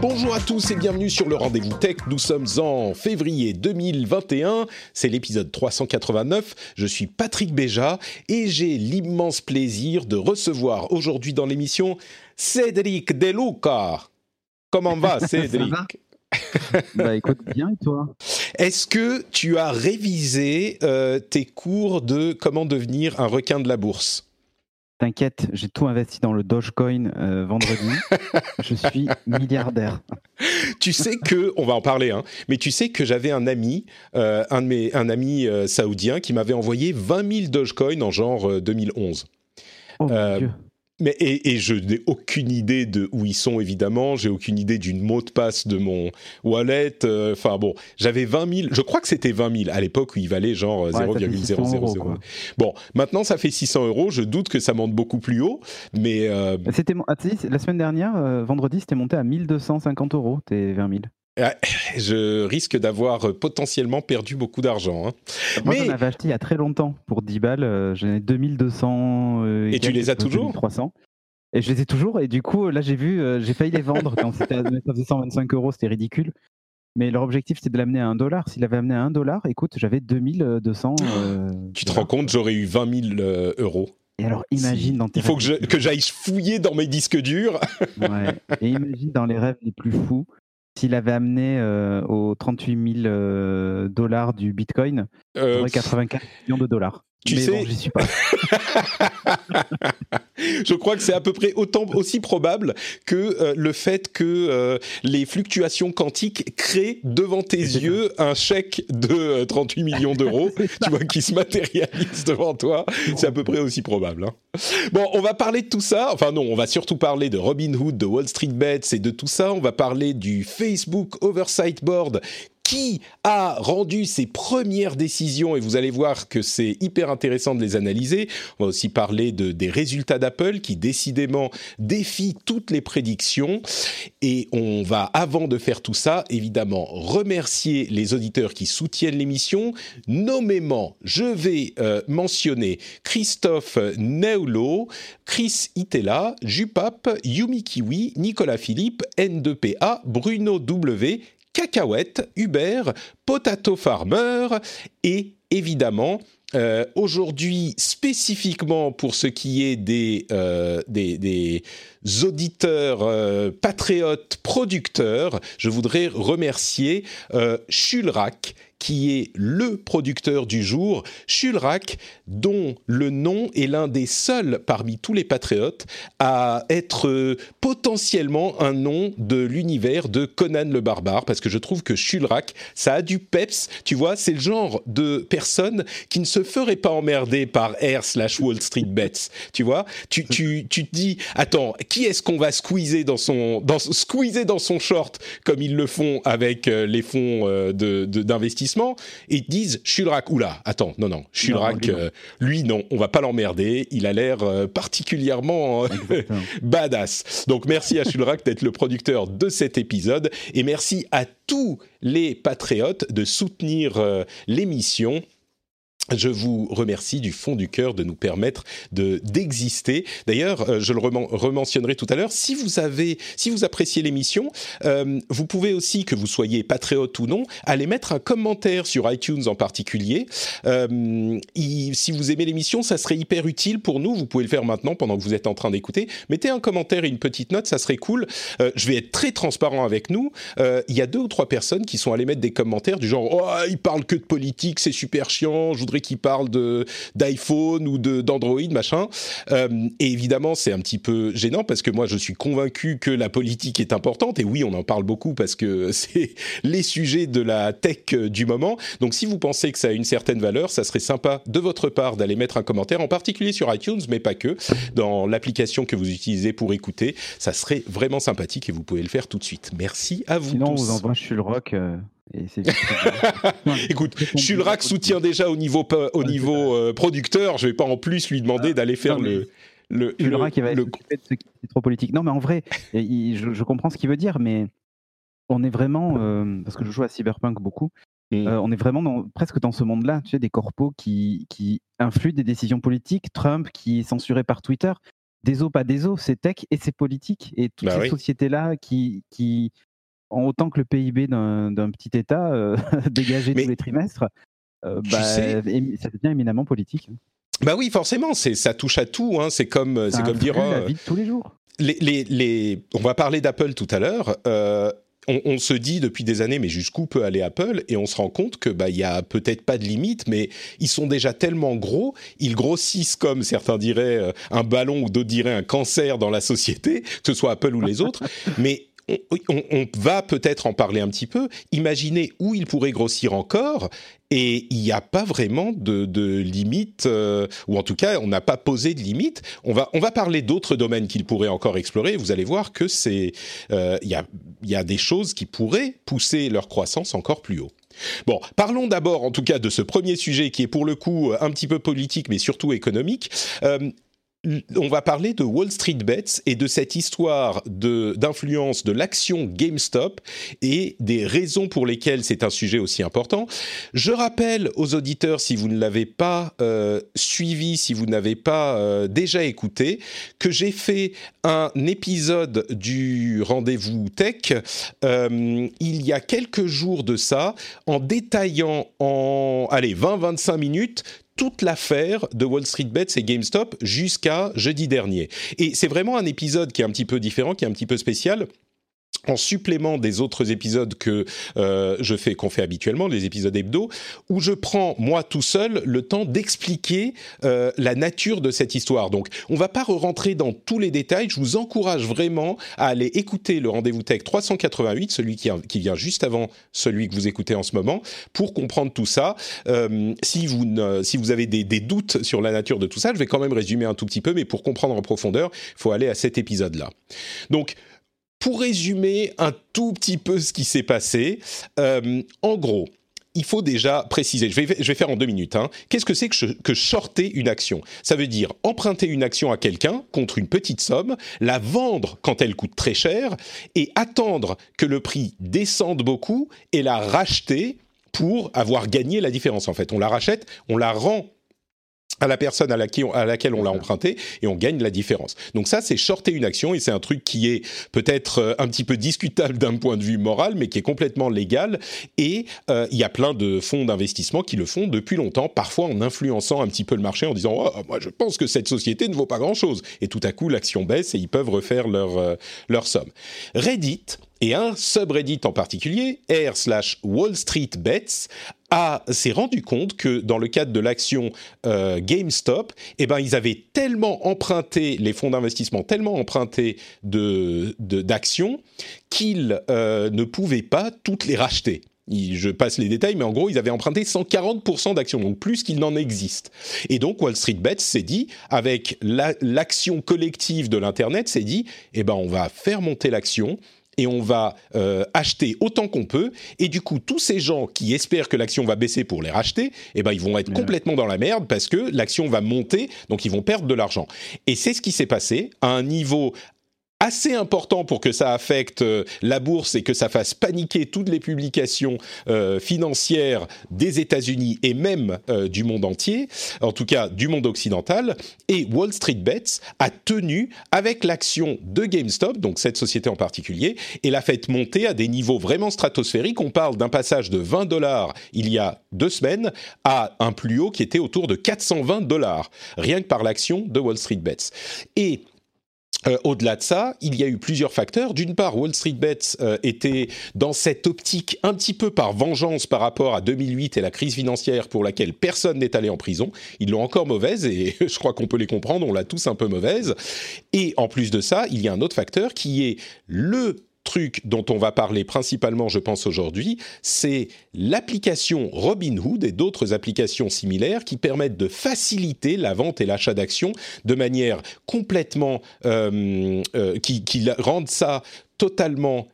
Bonjour à tous et bienvenue sur le Rendez-vous Tech. Nous sommes en février 2021. C'est l'épisode 389. Je suis Patrick Béja et j'ai l'immense plaisir de recevoir aujourd'hui dans l'émission Cédric Deluca. Comment va Cédric? Bah écoute, bien et toi? Est-ce que tu as révisé euh, tes cours de comment devenir un requin de la bourse? T'inquiète, j'ai tout investi dans le Dogecoin euh, vendredi. je suis milliardaire. Tu sais que, on va en parler, hein, mais tu sais que j'avais un ami, euh, un de mes, un ami euh, saoudien, qui m'avait envoyé 20 000 Dogecoin en genre 2011. Oh mon Dieu. Mais et, et je n'ai aucune idée de où ils sont évidemment. J'ai aucune idée d'une mot de passe de mon wallet. Enfin bon, j'avais 20 000. Je crois que c'était 20 000 à l'époque où il valait genre Ouais, 600 euros, 0,000. quoi. Bon, maintenant ça fait 600 euros. Je doute que ça monte beaucoup plus haut, mais euh, C'était ah, la semaine dernière, euh, vendredi, c'était monté à 1250 euros, tes 20 000. Ouais, je risque d'avoir euh, potentiellement perdu beaucoup d'argent. hein. Moi, Mais- j'en avais acheté il y a très longtemps pour 10 balles. euh, J'en ai 2200. euh, Et tu quelques, les as toujours? 2300. Et je les ai toujours. Et du coup, là, j'ai vu, euh, j'ai failli les vendre quand c'était à ça faisait 125 euros, c'était ridicule. Mais leur objectif, c'était de l'amener à 1 dollar. S'il avait amené à 1 dollar, écoute, j'avais 2200. euh, Tu te rends compte, j'aurais eu 20 000 euh, euros. Et alors, imagine dans tes Il faut que je- rêves- que j'aille fouiller dans mes disques durs. Ouais. Et imagine dans les rêves les plus fous, s'il avait amené euh, aux 38 000 euh, dollars du Bitcoin, Euh, j'aurais 84 millions de dollars. Tu Mais sais- bon, j'y suis pas. Je crois que c'est à peu près autant aussi probable que euh, le fait que euh, les fluctuations quantiques créent devant tes ça. yeux un chèque de euh, 38 millions d'euros, tu vois, qui se matérialise devant toi. C'est à peu près aussi probable. hein. Bon, on va parler de tout ça. Enfin non, on va surtout parler de Robinhood, de Wall Street Bets et de tout ça. On va parler du Facebook Oversight Board qui a rendu ses premières décisions et vous allez voir que c'est hyper intéressant de les analyser. On va aussi parler de, des résultats d'Apple qui décidément défient toutes les prédictions et on va, avant de faire tout ça, évidemment remercier les auditeurs qui soutiennent l'émission. Nommément, je vais euh, mentionner Christophe Neulo, Chris Itela, Jupap, Yumi Kiwi, Nicolas Philippe, N2PA, Bruno W, Cacahuète, Hubert, Potato Farmer et évidemment euh, aujourd'hui spécifiquement pour ce qui est des, euh, auditeurs euh, patriotes producteurs, je voudrais remercier Shulrak qui est le producteur du jour, Shulrak, dont le nom est l'un des seuls parmi tous les patriotes à être euh, potentiellement un nom de l'univers de Conan le barbare, parce que je trouve que Shulrak, ça a du peps, tu vois, c'est le genre de personne qui ne se ferait pas emmerder par R slash Wall Street Bets, tu vois, tu, tu, tu te dis, attends, qui est-ce qu'on va squeezer dans son, dans, dans son short, comme ils le font avec euh, les fonds euh, de- de- et ils disent, Shulrak, oula, attends, non, non, non. euh, lui, non, on va pas l'emmerder, il a l'air euh, particulièrement... euh, badass. Donc merci à Shulrak d'être le producteur de cet épisode et merci à tous les patriotes de soutenir l'émission. Je vous remercie du fond du cœur de nous permettre de d'exister. D'ailleurs, euh, je le rementionnerai tout à l'heure. Si vous avez, si vous appréciez l'émission, euh, vous pouvez aussi, que vous soyez patriote ou non, aller mettre un commentaire sur iTunes en particulier. Euh, si vous aimez l'émission, ça serait hyper utile pour nous. Vous pouvez le faire maintenant pendant que vous êtes en train d'écouter. Mettez un commentaire et une petite note, ça serait cool. je vais être très transparent avec nous. Il y a deux ou trois personnes qui sont allées mettre des commentaires du genre, oh, il parle que de politique, c'est super chiant. Voudrais qui parle de d'iPhone ou de d'Android machin. Euh, et évidemment, c'est un petit peu gênant parce que moi, je suis convaincu que la politique est importante. Et oui, on en parle beaucoup parce que c'est les sujets de la tech du moment. Donc, si vous pensez que ça a une certaine valeur, ça serait sympa de votre part d'aller mettre un commentaire, en particulier sur iTunes, mais pas que, dans l'application que vous utilisez pour écouter. Ça serait vraiment sympathique et vous pouvez le faire tout de suite. Merci à vous Sinon, tous. vous envoie je suis le rock. Euh, Écoute, Shulrak soutient déjà au niveau, au niveau euh, producteur. Je vais pas en plus lui demander ah, d'aller faire le. Le, le, qui va de ce qui est trop politique. Non, mais en vrai, je, comprends ce qu'il veut dire, mais on est vraiment, euh, parce que je joue à Cyberpunk beaucoup, mm. euh, on est vraiment dans, presque dans ce monde-là, tu sais, des corpos qui, qui influent des décisions politiques, Trump qui est censuré par Twitter, des os, pas des os, c'est tech et c'est politique. Et toutes bah ces sociétés-là qui, qui en autant que le PIB d'un petit État euh, dégagé tous les trimestres, euh, bah, ça devient éminemment politique. Bah oui, forcément, ça touche à tout. Hein. C'est comme, c'est comme dire. la euh, vie de tous les jours. Les, les, les... On va parler d'Apple tout à l'heure. On, se dit depuis des années, mais jusqu'où peut aller Apple? Et on se rend compte que bah il y a peut-être pas de limite, mais ils sont déjà tellement gros, ils grossissent comme certains diraient un ballon ou d'autres diraient un cancer dans la société, que ce soit Apple ou les autres. mais on, va peut-être en parler un petit peu. Imaginez où il pourrait grossir encore. Et il n'y a pas vraiment de, limite, euh, ou en tout cas, on n'a pas posé de limite. On va, on va parler d'autres domaines qu'il pourrait encore explorer. Vous allez voir que c'est, euh, il y, a, y a des choses qui pourraient pousser leur croissance encore plus haut. Bon, parlons d'abord en tout cas de ce premier sujet qui est pour le coup un petit peu politique mais surtout économique. Euh, on va parler de Wall Street Bets et de cette histoire d'influence de, l'action GameStop et des raisons pour lesquelles c'est un sujet aussi important. Je rappelle aux auditeurs, si vous ne l'avez pas euh, suivi, si vous n'avez pas euh, déjà écouté, que j'ai fait un épisode du rendez-vous tech euh, il y a quelques jours de ça, en détaillant en allez 20-25 minutes toute l'affaire de Wall Street Bets et GameStop jusqu'à jeudi dernier. Et c'est vraiment un épisode qui est un petit peu différent, qui est un petit peu spécial en supplément des autres épisodes que euh, je fais, qu'on fait habituellement, les épisodes hebdo, où je prends moi tout seul le temps d'expliquer euh, la nature de cette histoire. Donc, on va pas rentrer dans tous les détails. Je vous encourage vraiment à aller écouter le rendez-vous tech 388, celui qui, vient juste avant celui que vous écoutez en ce moment, pour comprendre tout ça. Euh, si vous ne, si vous avez des, des, doutes sur la nature de tout ça, je vais quand même résumer un tout petit peu, mais pour comprendre en profondeur, il faut aller à cet épisode-là. Donc pour résumer un tout petit peu ce qui s'est passé, euh, en gros, il faut déjà préciser, je vais, faire en deux minutes, hein. qu'est-ce que c'est que, que shorter une action? Ça veut dire emprunter une action à quelqu'un contre une petite somme, la vendre quand elle coûte très cher, et attendre que le prix descende beaucoup et la racheter pour avoir gagné la différence. En fait, on la rachète, on la rend à la personne à laquelle, à laquelle on l'a emprunté et on gagne la différence. Donc ça, c'est shorter une action et c'est un truc qui est peut-être euh, un petit peu discutable d'un point de vue moral, mais qui est complètement légal. Et euh, il y a plein de fonds d'investissement qui le font depuis longtemps, parfois en influençant un petit peu le marché en disant oh, moi je pense que cette société ne vaut pas grand-chose. Et tout à coup, l'action baisse et ils peuvent refaire leur, euh, leur somme. Reddit et un subreddit en particulier, r slash Wall Street Bets, s'est rendu compte que dans le cadre de l'action euh, GameStop, eh ben ils avaient tellement emprunté les fonds d'investissement, tellement emprunté de d'actions qu'ils euh, ne pouvaient pas toutes les racheter. Je passe les détails, mais en gros, ils avaient emprunté 140% d'actions, donc plus qu'il n'en existe. Et donc, Wall Street Bets s'est dit, avec l'action collective de l'Internet, s'est dit, eh ben, on va faire monter l'action, et on va euh, acheter autant qu'on peut. Et du coup, tous ces gens qui espèrent que l'action va baisser pour les racheter, eh ben, ils vont être complètement dans la merde parce que l'action va monter, donc ils vont perdre de l'argent. Et c'est ce qui s'est passé à un niveau assez important pour que ça affecte euh, la bourse et que ça fasse paniquer toutes les publications euh, financières des États-Unis et même euh, du monde entier, en tout cas du monde occidental. Et Wall Street Bets a tenu avec l'action de GameStop, donc cette société en particulier, et l'a fait monter à des niveaux vraiment stratosphériques. On parle d'un passage de 20 dollars il y a deux semaines à un plus haut qui était autour de 420 dollars, rien que par l'action de Wall Street Bets. Et euh, au-delà de ça, il y a eu plusieurs facteurs. D'une part, Wall Street Bets euh, était dans cette optique un petit peu par vengeance par rapport à 2008 et la crise financière pour laquelle personne n'est allé en prison. Ils l'ont encore mauvaise et je crois qu'on peut les comprendre, on l'a tous un peu mauvaise. Et en plus de ça, il y a un autre facteur qui est le truc dont on va parler principalement, je pense, aujourd'hui, c'est l'application Robinhood et d'autres applications similaires qui permettent de faciliter la vente et l'achat d'actions de manière complètement... Euh, euh, qui, qui rendent ça totalement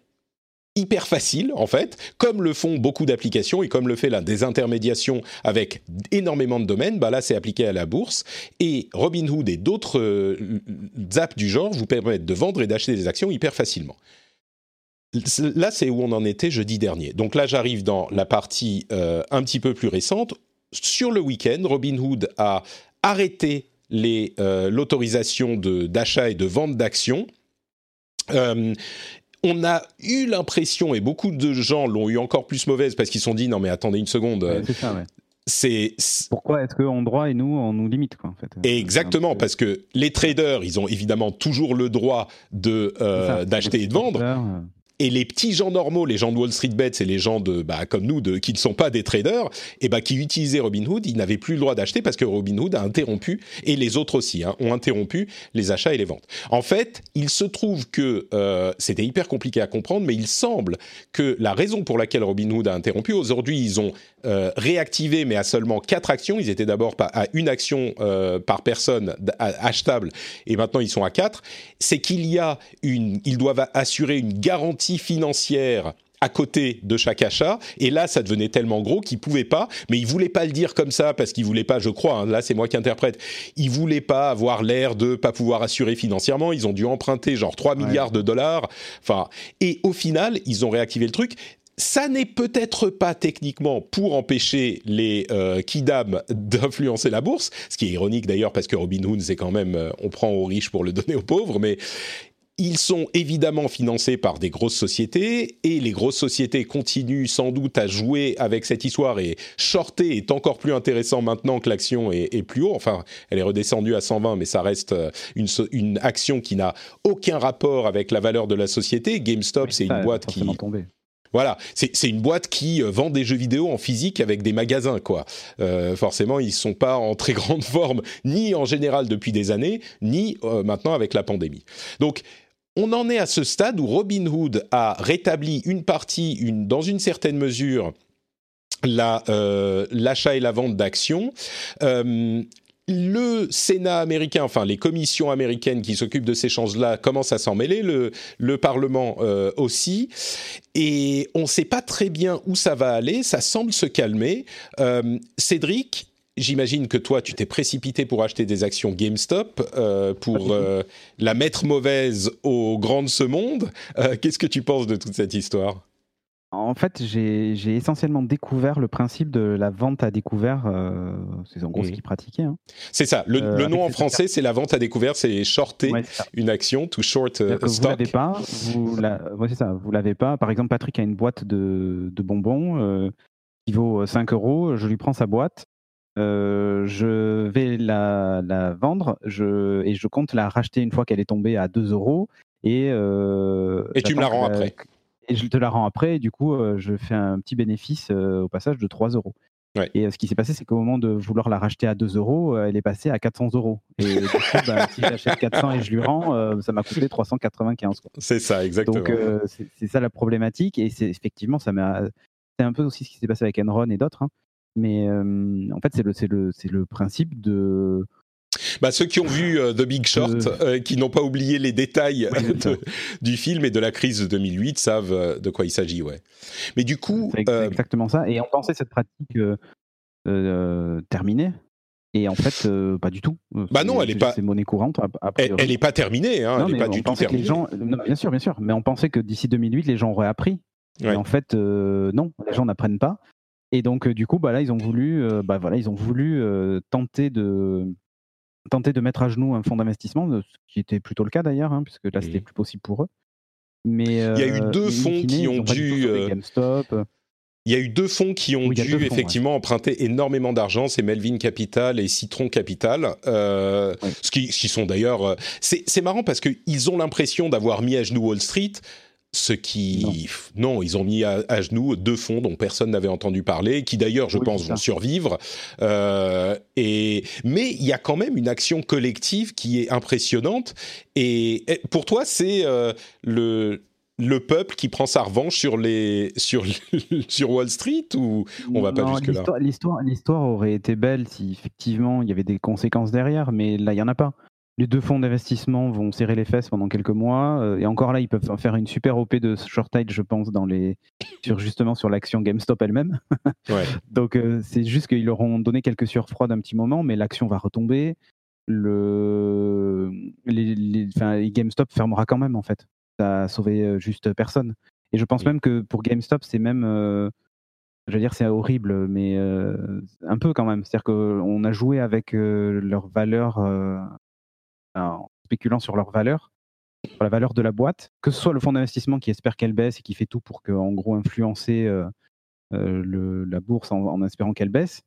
hyper facile en fait, comme le font beaucoup d'applications et comme le fait la désintermédiation avec énormément de domaines, bah là c'est appliqué à la bourse. Et Robinhood et d'autres euh, apps du genre vous permettent de vendre et d'acheter des actions hyper facilement là, c'est où on en était jeudi dernier. Donc là, j'arrive dans la partie euh, un petit peu plus récente. Sur le week-end, Robinhood a arrêté euh, l'autorisation d'achat et de vente d'actions. Euh, on a eu l'impression, et beaucoup de gens l'ont eu encore plus mauvaise parce qu'ils se sont dit non mais attendez une seconde. c'est pourquoi est-ce qu'on droit et nous on nous limite quoi en fait? Exactement parce que les traders ils ont évidemment toujours le droit de d'acheter et de vendre et les petits gens normaux, les gens de Wall Street Bets et les gens de, bah, comme nous, de, qui ne sont pas des traders, et bah, qui utilisaient Robinhood, ils n'avaient plus le droit d'acheter parce que Robinhood a interrompu, et les autres aussi, hein, ont interrompu les achats et les ventes. En fait, il se trouve que euh, c'était hyper compliqué à comprendre, mais il semble que la raison pour laquelle Robinhood a interrompu, aujourd'hui, ils ont euh, réactivé, mais à seulement quatre actions. Ils étaient d'abord à une action euh, par personne achetable, et maintenant ils sont à quatre. C'est qu'il y a une, ils doivent assurer une garantie financière à côté de chaque achat. Et là, ça devenait tellement gros qu'ils pouvaient pas, mais ils voulaient pas le dire comme ça parce qu'ils voulaient pas, je crois, hein, là c'est moi qui interprète, ils voulaient pas avoir l'air de pas pouvoir assurer financièrement. Ils ont dû emprunter genre 3 milliards de dollars. Enfin, et au final, ils ont réactivé le truc ça n'est peut-être pas techniquement pour empêcher les euh, kidam d'influencer la bourse, ce qui est ironique d'ailleurs parce que Robinhood c'est quand même euh, on prend aux riches pour le donner aux pauvres, mais ils sont évidemment financés par des grosses sociétés et les grosses sociétés continuent sans doute à jouer avec cette histoire et shorter est encore plus intéressant maintenant que l'action est, plus haut. Enfin, elle est redescendue à 120, mais ça reste euh, une, une action qui n'a aucun rapport avec la valeur de la société. GameStop, c'est une boîte qui... Voilà, c'est une boîte qui euh, vend des jeux vidéo en physique avec des magasins, quoi. Euh, forcément, ils sont pas en très grande forme, ni en général depuis des années, ni euh, maintenant avec la pandémie. Donc, on en est à ce stade où Robinhood a rétabli une partie, dans une certaine mesure, l'achat et la vente d'actions le Sénat américain, enfin les commissions américaines qui s'occupent de ces choses-là commencent à s'en mêler, le, Parlement euh, aussi, et on ne sait pas très bien où ça va aller, ça semble se calmer. Euh, Cédric, j'imagine que toi, tu t'es précipité pour acheter des actions GameStop, euh, pour la mettre mauvaise au grand de ce monde. Qu'est-ce que tu penses de toute cette histoire? En fait, j'ai essentiellement découvert le principe de la vente à découvert. Euh, c'est en gros ce qu'ils pratiquaient. Hein. C'est ça. Le, euh, nom en français, c'est la vente à découvert. C'est shorter une action, to short a stock. Vous l'avez pas. Vous c'est ça. Vous l'avez pas. Par exemple, Patrick a une boîte de, bonbons euh, qui vaut 5 euros. Je lui prends sa boîte. je vais la, vendre je, et je compte la racheter une fois qu'elle est tombée à 2 euros. Et, et tu me la rends après et je te la rends après. Et du coup, euh, je fais un petit bénéfice euh, au passage de 3 euros. Et euh, ce qui s'est passé, c'est qu'au moment de vouloir la racheter à 2 euros, elle est passée à 400 euros. Et du coup, bah, si j'achète 400 et je lui rends, ça m'a coûté 395. C'est ça, exactement. Donc, c'est ça la problématique. Et c'est effectivement, ça m'a. C'est un peu aussi ce qui s'est passé avec Enron et d'autres. Hein. Mais en fait, c'est le, le, le principe de bah, ceux qui ont vu euh, The Big Short, euh. Euh, qui n'ont pas oublié les détails du film et de la crise de 2008, savent de quoi il s'agit, ouais. Mais du coup, c'est exactement ça. Et on pensait cette pratique terminée. Et en fait, pas du tout. Bah non, elle est pas. C'est monnaie courante. elle n'est pas terminée. Hein, elle n'est pas du tout terminée. Les gens... bien sûr, bien sûr. Mais on pensait que d'ici 2008, les gens auraient appris. Et en fait, non, les gens n'apprennent pas. Et donc, du coup, bah là, ils ont voulu, bah voilà, ils ont voulu tenter de tenter de mettre à genoux un fonds d'investissement, ce qui était plutôt le cas d'ailleurs, hein, puisque là, c'était mmh. plus possible pour eux. Mais il y a eu deux fonds qui ont dû. Il y a eu deux fonds qui ont dû effectivement emprunter énormément d'argent, c'est Melvin Capital et Citron Capital, euh, ce, qui, qui, sont d'ailleurs... Euh, c'est marrant parce qu'ils ont l'impression d'avoir mis à genoux Wall Street, ce qui... Non, ils ont mis à, genoux deux fonds dont personne n'avait entendu parler, qui d'ailleurs, je pense, vont survivre. Euh, et... Mais il y a quand même une action collective qui est impressionnante. Et, pour toi, c'est le le peuple qui prend sa revanche sur les sur sur Wall Street ou on va pas jusque là L'histoire l'histoire aurait été belle si effectivement il y avait des conséquences derrière, mais là il y en a pas. Les deux fonds d'investissement vont serrer les fesses pendant quelques mois euh, et encore là ils peuvent faire une super OP de shortage je pense dans les sur justement sur l'action GameStop elle-même. Donc euh, c'est juste qu'ils leur ont donné quelques surfroides d'un petit moment, mais l'action va retomber. Le les, les, GameStop fermera quand même en fait ça a sauvé juste personne. Et je pense même que pour GameStop, c'est même, je veux dire, c'est horrible, mais un peu quand même. C'est-à-dire qu'on a joué avec leur valeur, en spéculant sur leur valeur, sur la valeur de la boîte, que ce soit le fonds d'investissement qui espère qu'elle baisse et qui fait tout pour que, en gros, influencer le, la bourse en, espérant qu'elle baisse.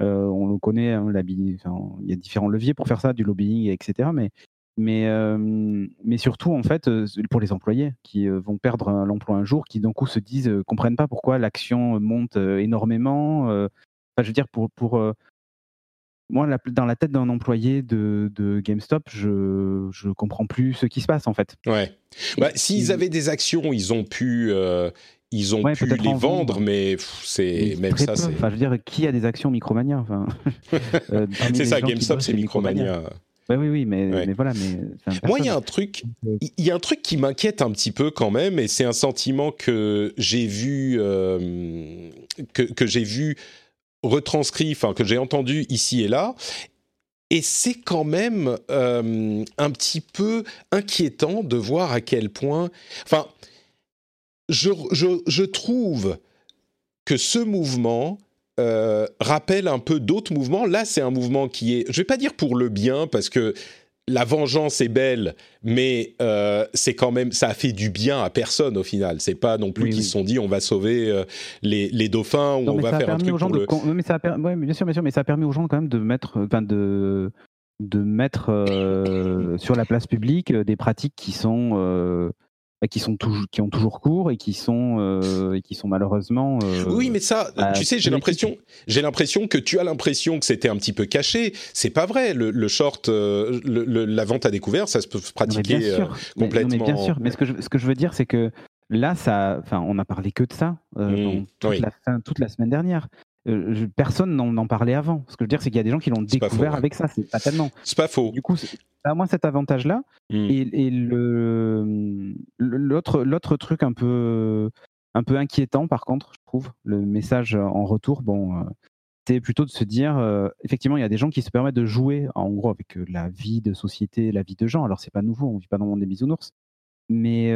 on le connaît, hein, il y a différents leviers pour faire ça, du lobbying, etc. Mais surtout, en fait, pour les employés qui vont perdre l'emploi un jour, qui d'un coup se disent, comprennent pas pourquoi l'action monte énormément. Je veux dire, pour moi, dans la tête d'un employé de, de, GameStop, je ne comprends plus ce qui se passe, en fait. Ouais. Bah, S'ils avaient des actions, ils ont pu, ils ont pu les vendre, mais c'est même ça. Enfin, je veux dire, qui a des actions Micromania enfin, C'est ça, GameStop, c'est Micromania. Bah oui, oui, mais, voilà. Mais Moi, il y a un truc, il y a un truc qui m'inquiète un petit peu quand même, et c'est un sentiment que j'ai vu, euh, que, j'ai vu retranscrit, enfin que j'ai entendu ici et là. Et c'est quand même euh, un petit peu inquiétant de voir à quel point. Enfin, je, je trouve que ce mouvement euh, rappelle un peu d'autres mouvements. Là, c'est un mouvement qui est, je vais pas dire pour le bien, parce que la vengeance est belle, mais euh, c'est quand même, ça a fait du bien à personne au final. C'est pas non plus qu'ils se sont dit on va sauver euh, les, dauphins ou on va faire un truc pour le. Mais ça a bien sûr, bien sûr, mais ça a permis aux gens quand même de mettre, enfin de de mettre sur la place publique des pratiques qui sont qui sont toujours qui ont toujours cours et qui sont euh, et qui sont malheureusement euh, oui mais ça bah, tu sais j'ai l'impression j'ai l'impression que tu as l'impression que c'était un petit peu caché. C'est pas vrai. Le, short euh, la vente à découvert ça se peut pratiquer complètement mais, bien sûr. Mais ce que je, ce que je veux dire c'est que là ça enfin on a parlé que de ça mmh, toute, la fin, toute la semaine dernière personne n'en parlait avant. Ce que je veux dire, c'est qu'il y a des gens qui l'ont découvert avec ça. C'est pas tellement. C'est pas faux. Du coup, à moins cet avantage-là. Mmh. Et, le, l'autre, l'autre truc un peu, un peu inquiétant, par contre, je trouve, le message en retour, bon, euh, c'est plutôt de se dire, euh, effectivement, il y a des gens qui se permettent de jouer, en gros, avec euh, la vie de société, la vie de gens. Alors, c'est pas nouveau, on vit pas dans le monde des bisounours. Mais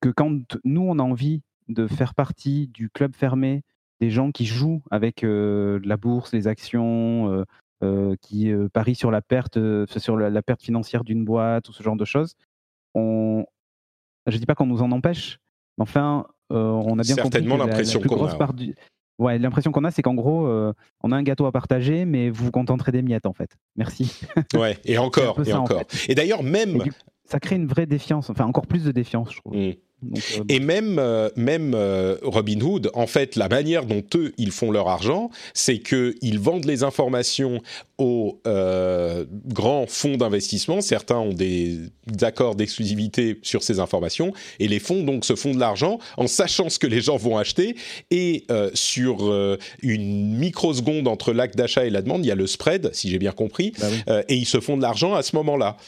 que quand nous, on a envie de faire partie du club fermé, des gens qui jouent avec la bourse, les actions, euh, qui euh, parie sur la perte, euh, sur la, perte financière d'une boîte ou ce genre de choses. On... Je dis pas qu'on nous en empêche, mais enfin, on a bien certainement l'impression qu'on a. Du... Ouais, l'impression qu'on a, c'est qu'en gros, on a un gâteau à partager, mais vous vous contenterez des miettes, en fait. Merci. ouais, et encore, et encore. Et d'ailleurs, même. ça crée une vraie défiance, enfin, encore plus de défiance, je trouve. Mmh. Euh, et même, euh, même euh, Robinhood, en fait, la manière dont eux, ils font leur argent, c'est qu'ils vendent les informations aux grands fonds d'investissement. Certains ont des accords d'exclusivité sur ces informations. Et les fonds, donc, se font de l'argent en sachant ce que les gens vont acheter. Et sur une microseconde entre l'acte d'achat et la demande, il y a le spread, si j'ai bien compris. Bah et ils se font de l'argent à ce moment-là.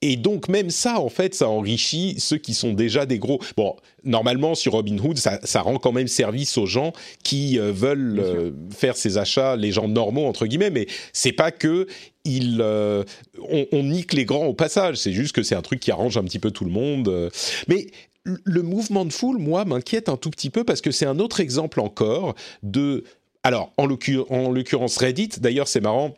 Et donc même ça, en fait, ça enrichit ceux qui sont déjà des gros. Bon, normalement sur Robinhood, ça, ça rend quand même service aux gens qui euh, veulent euh, faire ces achats, les gens normaux entre guillemets. Mais c'est pas que il, euh, on, on, nique les grands au passage. C'est juste que c'est un truc qui arrange un petit peu tout le monde. Mais le mouvement de foule, moi, m'inquiète un tout petit peu parce que c'est un autre exemple encore de. Alors, en l'occurrence Reddit, d'ailleurs, c'est marrant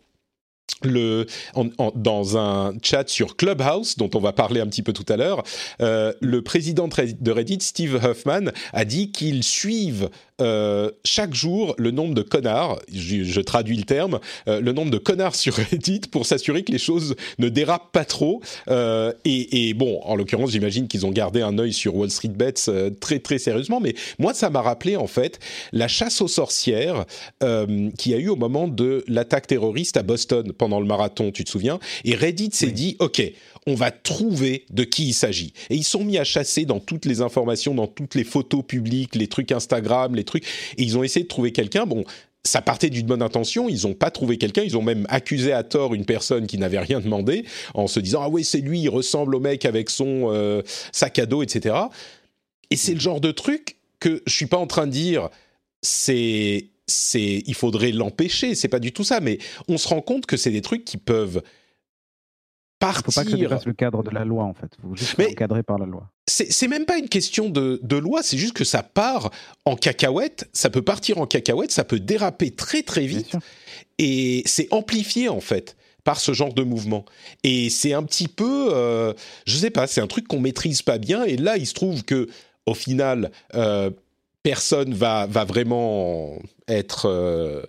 le, en, en, dans un chat sur Clubhouse, dont on va parler un petit peu tout à l'heure, euh, le président de Reddit, Steve Huffman, a dit qu'ils suivent euh, chaque jour le nombre de connards, je, je traduis le terme, euh, le nombre de connards sur Reddit pour s'assurer que les choses ne dérapent pas trop. Euh, et, et, bon, en l'occurrence, j'imagine qu'ils ont gardé un œil sur Wall Street Bets euh, très très sérieusement. Mais moi, ça m'a rappelé en fait la chasse aux sorcières euh, qu'il y a eu au moment de l'attaque terroriste à Boston pendant le marathon, tu te souviens? Et Reddit s'est oui. dit, ok, on va trouver de qui il s'agit. Et ils sont mis à chasser dans toutes les informations, dans toutes les photos publiques, les trucs Instagram, les trucs. Et ils ont essayé de trouver quelqu'un. Bon, ça partait d'une bonne intention, ils n'ont pas trouvé quelqu'un, ils ont même accusé à tort une personne qui n'avait rien demandé en se disant ah oui c'est lui, il ressemble au mec avec son euh, sac à dos, etc. Et c'est le genre de truc que je suis pas en train de dire c'est c'est il faudrait l'empêcher, c'est pas du tout ça, mais on se rend compte que c'est des trucs qui peuvent partir. Il faut pas que ça dépasse le cadre de la loi, en fait. Faut juste Mais encadré par la loi. C'est même pas une question de, de loi, c'est juste que ça part en cacahuète, ça peut partir en cacahuète, ça peut déraper très très vite, et c'est amplifié en fait par ce genre de mouvement. Et c'est un petit peu, euh, je sais pas, c'est un truc qu'on maîtrise pas bien, et là il se trouve que au final, euh, personne va, va vraiment être... Euh,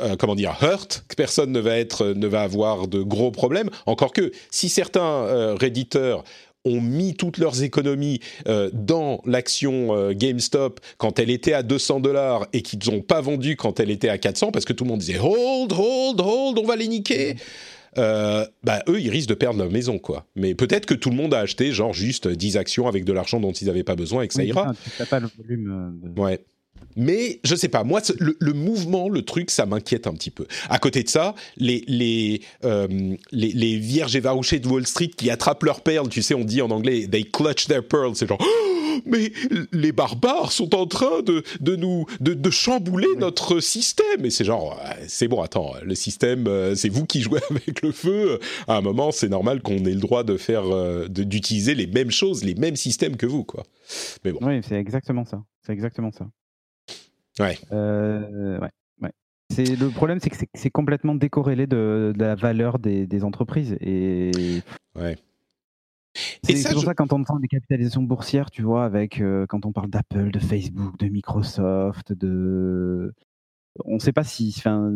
euh, comment dire hurt, personne ne va être ne va avoir de gros problèmes. Encore que si certains euh, redditeurs ont mis toutes leurs économies dans l'action GameStop quand elle était à 200 dollars et qu'ils n'ont pas vendu quand elle était à 400 parce que tout le monde disait hold, hold, hold, on va les niquer. Euh, bah eux ils risquent de perdre leur maison quoi. Mais peut-être que tout le monde a acheté genre juste 10 actions avec de l'argent dont ils n'avaient pas besoin et que ça ira. Tu pas le volume. De... Ouais. Mais je sais pas, moi, le, le mouvement, le truc, ça m'inquiète un petit peu. À côté de ça, les, les, euh, les, les, vierges évarouchées de Wall Street qui attrapent leurs perles, tu sais, on dit en anglais, they clutch their pearls, c'est genre, oh, mais les barbares sont en train de, de nous, de, de chambouler oui. notre système. Et c'est genre, c'est bon, attends, le système, euh, c'est vous qui jouez avec le feu. À un moment, c'est normal qu'on ait le droit de faire, euh, d'utiliser les mêmes choses, les mêmes systèmes que vous, quoi. Mais bon. Oui, c'est exactement ça. C'est exactement ça. Ouais. Euh, ouais, le problème, c'est que c'est complètement décorrélé de, de, la valeur des, des entreprises et. Ouais. C'est pour je... ça quand on entend des capitalisations boursières, tu vois, avec euh, quand on parle d'Apple, de Facebook, de Microsoft, de, on ne sait pas si, enfin,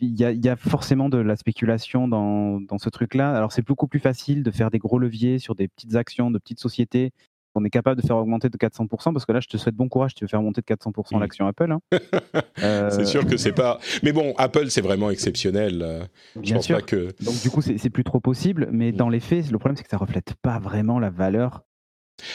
il y, a, y, a forcément de la spéculation dans, dans ce truc-là. Alors c'est beaucoup plus facile de faire des gros leviers sur des petites actions de petites sociétés on est capable de faire augmenter de 400%, parce que là, je te souhaite bon courage, tu veux faire monter de 400% mmh. l'action Apple. Hein. euh... C'est sûr que c'est pas. Mais bon, Apple, c'est vraiment exceptionnel. Euh, je Bien pense sûr. pas que. Donc, du coup, c'est plus trop possible, mais mmh. dans les faits, le problème, c'est que ça reflète pas vraiment la valeur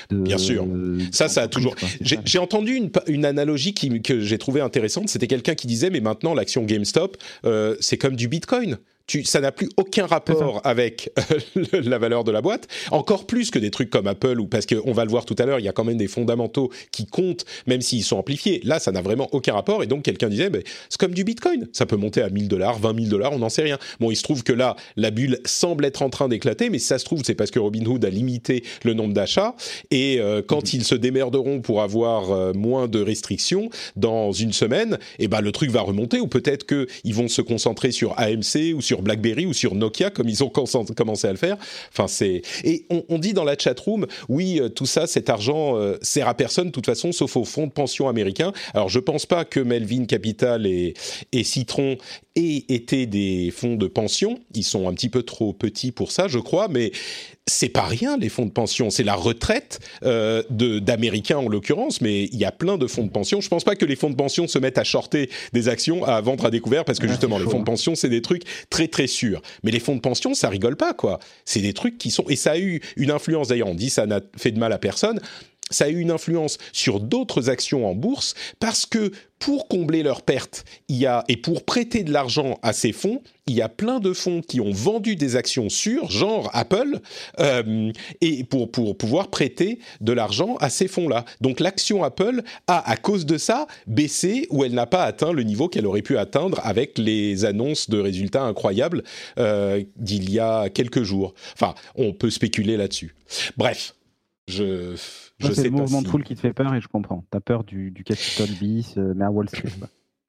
de... Bien sûr. Ça, ça a toujours. J'ai entendu une, une analogie qui, que j'ai trouvée intéressante. C'était quelqu'un qui disait, mais maintenant, l'action GameStop, euh, c'est comme du Bitcoin tu, ça n'a plus aucun rapport avec euh, la valeur de la boîte, encore plus que des trucs comme Apple, ou parce qu'on va le voir tout à l'heure, il y a quand même des fondamentaux qui comptent, même s'ils sont amplifiés. Là, ça n'a vraiment aucun rapport, et donc quelqu'un disait, bah, c'est comme du Bitcoin, ça peut monter à 1000 dollars, 20 000 dollars, on n'en sait rien. Bon, il se trouve que là, la bulle semble être en train d'éclater, mais si ça se trouve, c'est parce que Robinhood a limité le nombre d'achats, et euh, quand mmh. ils se démerderont pour avoir euh, moins de restrictions dans une semaine, et eh ben le truc va remonter, ou peut-être qu'ils vont se concentrer sur AMC ou sur sur BlackBerry ou sur Nokia comme ils ont commencé à le faire. Enfin, c'est et on, dit dans la chat room, oui, euh, tout ça, cet argent euh, sert à personne, de toute façon, sauf aux fonds de pension américains. Alors, je pense pas que Melvin Capital et Citron aient été des fonds de pension. Ils sont un petit peu trop petits pour ça, je crois, mais c'est pas rien les fonds de pension, c'est la retraite euh, d'Américains en l'occurrence, mais il y a plein de fonds de pension. Je pense pas que les fonds de pension se mettent à shorter des actions, à vendre à découvert, parce que ah, justement les fonds de pension c'est des trucs très très sûrs. Mais les fonds de pension ça rigole pas quoi. C'est des trucs qui sont et ça a eu une influence d'ailleurs. On dit ça n'a fait de mal à personne ça a eu une influence sur d'autres actions en bourse parce que pour combler leurs pertes, il y a et pour prêter de l'argent à ces fonds, il y a plein de fonds qui ont vendu des actions sûres, genre Apple, euh, et pour pour pouvoir prêter de l'argent à ces fonds-là. Donc l'action Apple a, à cause de ça, baissé ou elle n'a pas atteint le niveau qu'elle aurait pu atteindre avec les annonces de résultats incroyables euh, d'il y a quelques jours. Enfin, on peut spéculer là-dessus. Bref, je c'est le mouvement de foule qui te fait peur et je comprends. T'as peur du, du Capitol bis, euh, mais à Wall Street.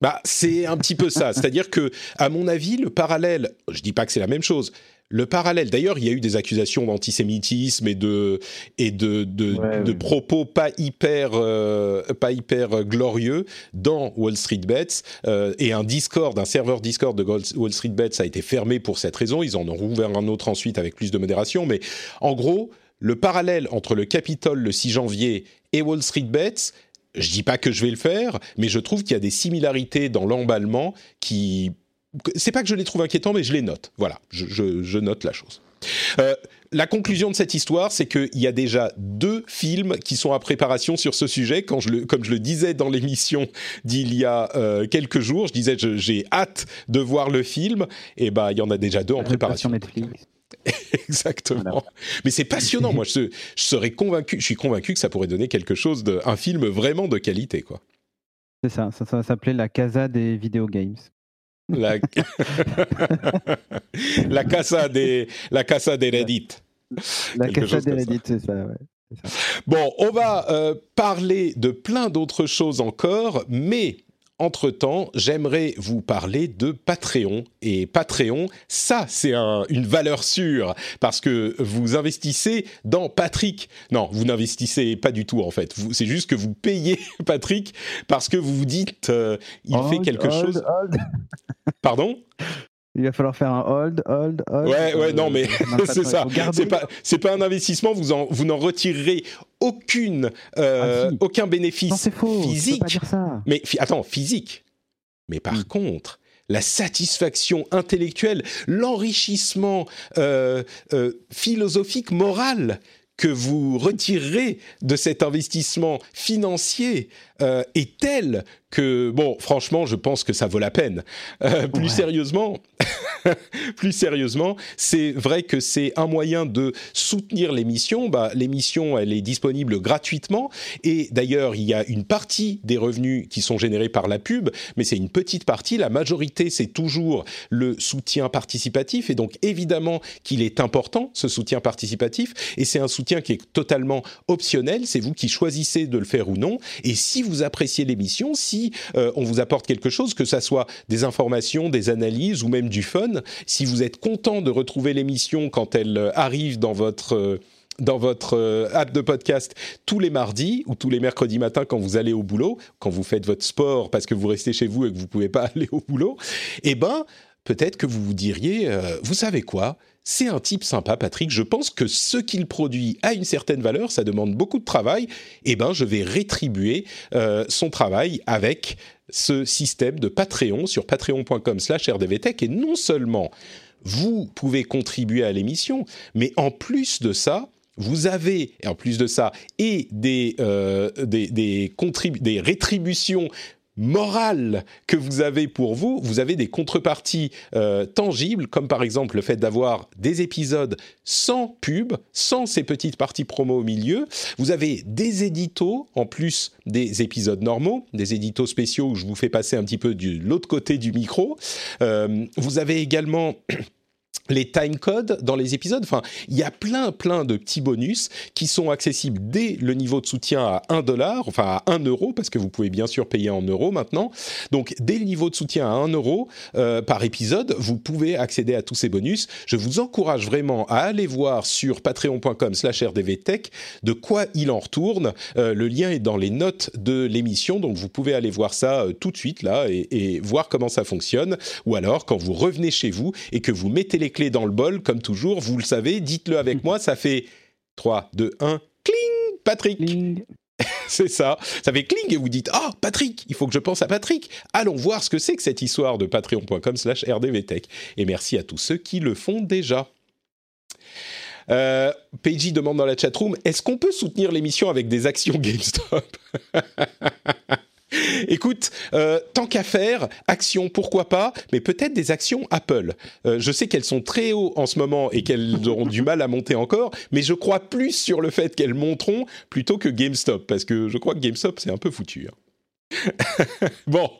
Bah, c'est un petit peu ça. C'est-à-dire que, à mon avis, le parallèle, je dis pas que c'est la même chose. Le parallèle, d'ailleurs, il y a eu des accusations d'antisémitisme et de et de de, propos pas hyper euh, pas hyper glorieux dans Wall Street Bets euh, et un Discord, un serveur Discord de Wall Street Bets a été fermé pour cette raison. Ils en ont rouvert un autre ensuite avec plus de modération, mais en gros, le parallèle entre le Capitole le 6 janvier et Wall Street Bets, je dis pas que je vais le faire, mais je trouve qu'il y a des similarités dans l'emballement qui. C'est pas que je les trouve inquiétants, mais je les note. Voilà, je, note la chose. Euh, la conclusion de cette histoire, c'est qu'il y a déjà deux films qui sont en préparation sur ce sujet. Quand je le, comme je le disais dans l'émission d'il y a euh, quelques jours, je disais j'ai hâte de voir le film. Et ben, il y en a déjà deux en préparation. Netflix. Exactement. Mais c'est passionnant. Moi, je, serais convaincu, je suis convaincu que ça pourrait donner quelque chose de, un film vraiment de qualité, quoi. C'est ça. Ça, ça s'appelait la Casa des Video Games. La, la Casa des, la Casa des Reddit. La Casa des Reddit, c'est ça, ouais. Bon, on va euh, parler de plein d'autres choses encore, mais entre-temps, j'aimerais vous parler de Patreon. Et Patreon, ça, c'est une valeur sûre, parce que vous investissez dans Patrick. Non, vous n'investissez pas du tout, en fait. C'est juste que vous payez Patrick parce que vous vous dites, euh, il fait quelque chose. Pardon? Il va falloir faire un hold, hold, hold. Ouais, ouais, non, mais c'est ça. C'est pas, c'est pas un investissement. Vous en, vous n'en retirerez aucune, euh, ah, aucun bénéfice non, faux, physique. Pas dire ça. Mais attends, physique. Mais par hmm. contre, la satisfaction intellectuelle, l'enrichissement euh, euh, philosophique, moral que vous retirerez de cet investissement financier est tel que, bon, franchement, je pense que ça vaut la peine. Euh, plus sérieusement, plus sérieusement, c'est vrai que c'est un moyen de soutenir l'émission. Bah, l'émission, elle est disponible gratuitement. Et d'ailleurs, il y a une partie des revenus qui sont générés par la pub, mais c'est une petite partie. La majorité, c'est toujours le soutien participatif. Et donc, évidemment qu'il est important, ce soutien participatif. Et c'est un soutien qui est totalement optionnel. C'est vous qui choisissez de le faire ou non. Et si vous appréciez l'émission, si euh, on vous apporte quelque chose, que ça soit des informations, des analyses ou même du fun. Si vous êtes content de retrouver l'émission quand elle euh, arrive dans votre euh, dans votre app de podcast tous les mardis ou tous les mercredis matins quand vous allez au boulot, quand vous faites votre sport parce que vous restez chez vous et que vous pouvez pas aller au boulot, eh ben peut-être que vous vous diriez, vous savez quoi? C'est un type sympa, Patrick. Je pense que ce qu'il produit a une certaine valeur, ça demande beaucoup de travail. Eh ben, je vais rétribuer euh, son travail avec ce système de Patreon sur patreon.com/rdvtech. Et non seulement vous pouvez contribuer à l'émission, mais en plus de ça, vous avez, en plus de ça, et des, euh, des rétributions morale que vous avez pour vous, vous avez des contreparties euh, tangibles, comme par exemple le fait d'avoir des épisodes sans pub, sans ces petites parties promo au milieu. Vous avez des éditos en plus des épisodes normaux, des éditos spéciaux où je vous fais passer un petit peu de l'autre côté du micro. Euh, vous avez également les time codes dans les épisodes. Enfin, il y a plein, plein de petits bonus qui sont accessibles dès le niveau de soutien à 1 dollar, enfin à 1 euro, parce que vous pouvez bien sûr payer en euros maintenant. Donc, dès le niveau de soutien à 1 euro euh, par épisode, vous pouvez accéder à tous ces bonus. Je vous encourage vraiment à aller voir sur patreon.com slash rdvtech de quoi il en retourne. Euh, le lien est dans les notes de l'émission, donc vous pouvez aller voir ça euh, tout de suite là et, et voir comment ça fonctionne. Ou alors, quand vous revenez chez vous et que vous mettez les clés dans le bol, comme toujours. Vous le savez, dites-le avec moi, ça fait 3, 2, 1, cling, Patrick. c'est ça. Ça fait cling et vous dites Ah, Patrick, il faut que je pense à Patrick. Allons voir ce que c'est que cette histoire de patreon.com slash rdvtech. Et merci à tous ceux qui le font déjà. Euh, Peiji demande dans la chatroom est-ce qu'on peut soutenir l'émission avec des actions GameStop? Écoute, euh, tant qu'à faire, actions, pourquoi pas, mais peut-être des actions Apple. Euh, je sais qu'elles sont très haut en ce moment et qu'elles auront du mal à monter encore, mais je crois plus sur le fait qu'elles monteront plutôt que GameStop, parce que je crois que GameStop, c'est un peu foutu. Hein. bon,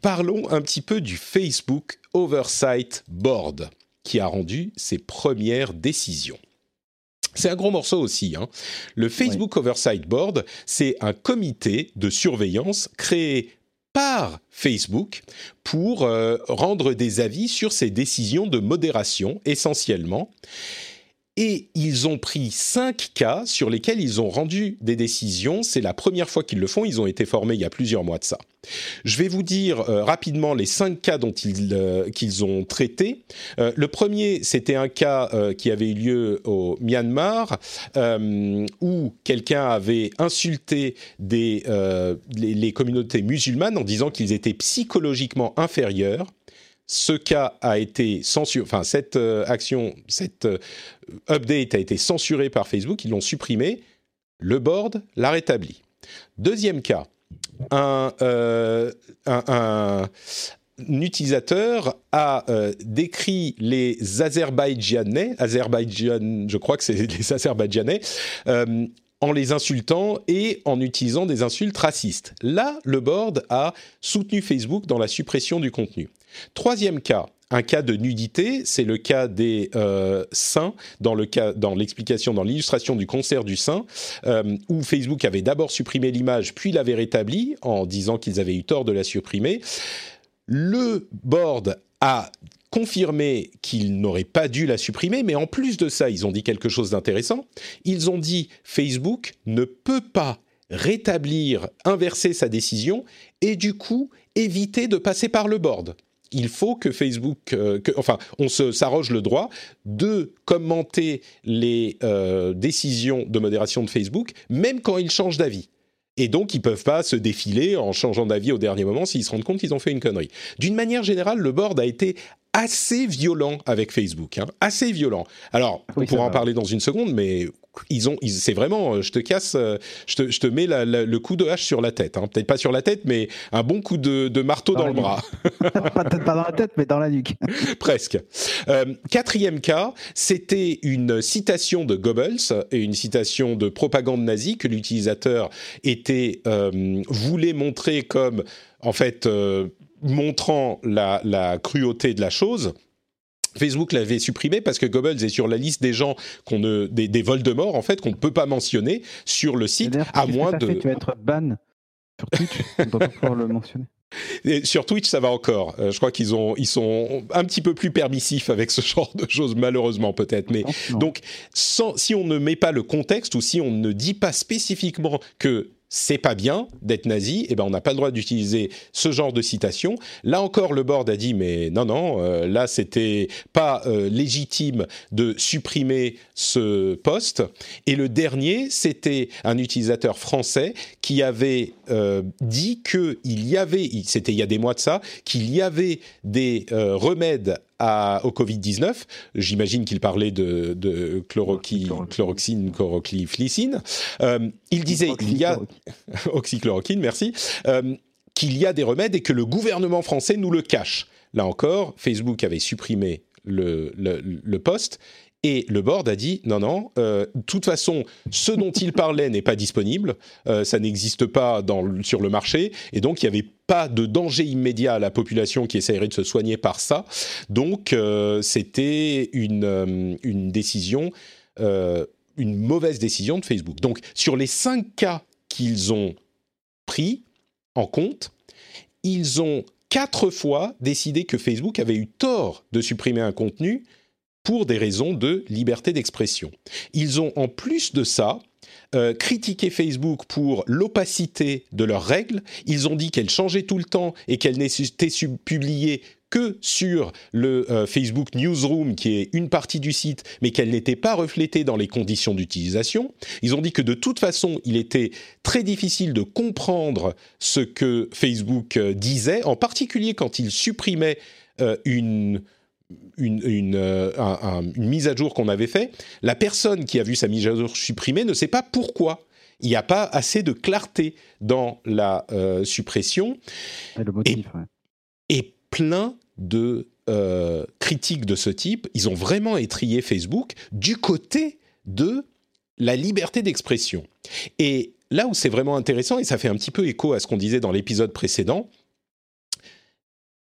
parlons un petit peu du Facebook Oversight Board, qui a rendu ses premières décisions. C'est un gros morceau aussi. Hein. Le Facebook Oversight Board, c'est un comité de surveillance créé par Facebook pour euh, rendre des avis sur ses décisions de modération essentiellement. Et ils ont pris cinq cas sur lesquels ils ont rendu des décisions. C'est la première fois qu'ils le font. Ils ont été formés il y a plusieurs mois de ça. Je vais vous dire euh, rapidement les cinq cas dont ils euh, qu'ils ont traités. Euh, le premier, c'était un cas qui avait eu lieu au Myanmar où quelqu'un avait insulté les communautés musulmanes en disant qu'ils étaient psychologiquement inférieurs ce cas a été censuré, enfin cette action, cette update a été censurée par Facebook, ils l'ont supprimé. Le board l'a rétabli. Deuxième cas, euh, un, utilisateur a euh, décrit les Azerbaïdjanais, Azerbaïdjan, je crois que c'est les Azerbaïdjanais, euh, en les insultant et en utilisant des insultes racistes. Là, le board a soutenu Facebook dans la suppression du contenu. Troisième cas, un cas de nudité, c'est le cas des euh, seins, dans l'explication, dans l'illustration du concert du sein, euh, où Facebook avait d'abord supprimé l'image, puis l'avait rétablie en disant qu'ils avaient eu tort de la supprimer. Le board a confirmé qu'ils n'auraient pas dû la supprimer, mais en plus de ça, ils ont dit quelque chose d'intéressant. Ils ont dit Facebook ne peut pas rétablir, inverser sa décision et du coup éviter de passer par le board il faut que Facebook, euh, enfin, on s'arroge le droit de commenter les euh, décisions de modération de Facebook, même quand ils changent d'avis. Et donc, ils peuvent pas se défiler en changeant d'avis au dernier moment s'ils se rendent compte qu'ils ont fait une connerie. D'une manière générale, le board a été assez violent avec Facebook, hein, assez violent. Alors, on pourra en parler dans une seconde, mais ils ont, c'est vraiment, euh, je te casse, euh, je te, je te mets le coup de hache sur la tête. Hein. Peut-être pas sur la tête, mais un bon coup de, marteau dans, le bras. Peut-être pas dans la tête, mais dans la nuque. Presque. Euh, quatrième cas, c'était une citation de Goebbels et une citation de propagande nazie que l'utilisateur était voulait montrer comme en fait montrant la, la cruauté de la chose. Facebook l'avait supprimé parce que Goebbels est sur la liste des gens qu'on ne, des, des Voldemort en fait qu'on ne peut pas mentionner sur le site à moins de. tu vas être ban sur Twitch, on ne peut pas pouvoir le mentionner? Et sur Twitch, ça va encore. Euh, je crois qu'ils ont, ils sont un petit peu plus permissifs avec ce genre de choses, malheureusement peut-être. Mais donc, sans, si on ne met pas le contexte ou si on ne dit pas spécifiquement que c'est pas bien d'être nazi, et eh ben on n'a pas le droit d'utiliser ce genre de citation. Là encore, le board a dit mais non non, euh, là c'était pas euh, légitime de supprimer ce poste. Et le dernier, c'était un utilisateur français qui avait euh, dit que il y avait, c'était il y a des mois de ça, qu'il y avait des remèdes au Covid-19. J'imagine qu'il parlait de, de chloroxine, chlorocliflicine. Euh, il disait il y a oxychloroquine, merci, euh, qu'il y a des remèdes et que le gouvernement français nous le cache. Là encore, Facebook avait supprimé le, le, le poste et le board a dit non, non, euh, de toute façon, ce dont il parlait n'est pas disponible, euh, ça n'existe pas sur le marché, et donc il n'y avait pas de danger immédiat à la population qui essaierait de se soigner par ça. Donc euh, c'était une, une décision, une mauvaise décision de Facebook. Donc sur les cinq cas qu'ils ont pris en compte, ils ont quatre fois décidé que Facebook avait eu tort de supprimer un contenu pour des raisons de liberté d'expression. Ils ont en plus de ça euh, critiqué Facebook pour l'opacité de leurs règles. Ils ont dit qu'elles changeaient tout le temps et qu'elles n'étaient publiées que sur le euh, Facebook Newsroom, qui est une partie du site, mais qu'elles n'étaient pas reflétées dans les conditions d'utilisation. Ils ont dit que de toute façon, il était très difficile de comprendre ce que Facebook euh, disait, en particulier quand il supprimait une une, une, mise à jour qu'on avait fait, la personne qui a vu sa mise à jour supprimée ne sait pas pourquoi. Il n'y a pas assez de clarté dans la suppression. Et, le motif, et plein de critiques de ce type, ils ont vraiment étrié Facebook du côté de la liberté d'expression. Et là où c'est vraiment intéressant, et ça fait un petit peu écho à ce qu'on disait dans l'épisode précédent,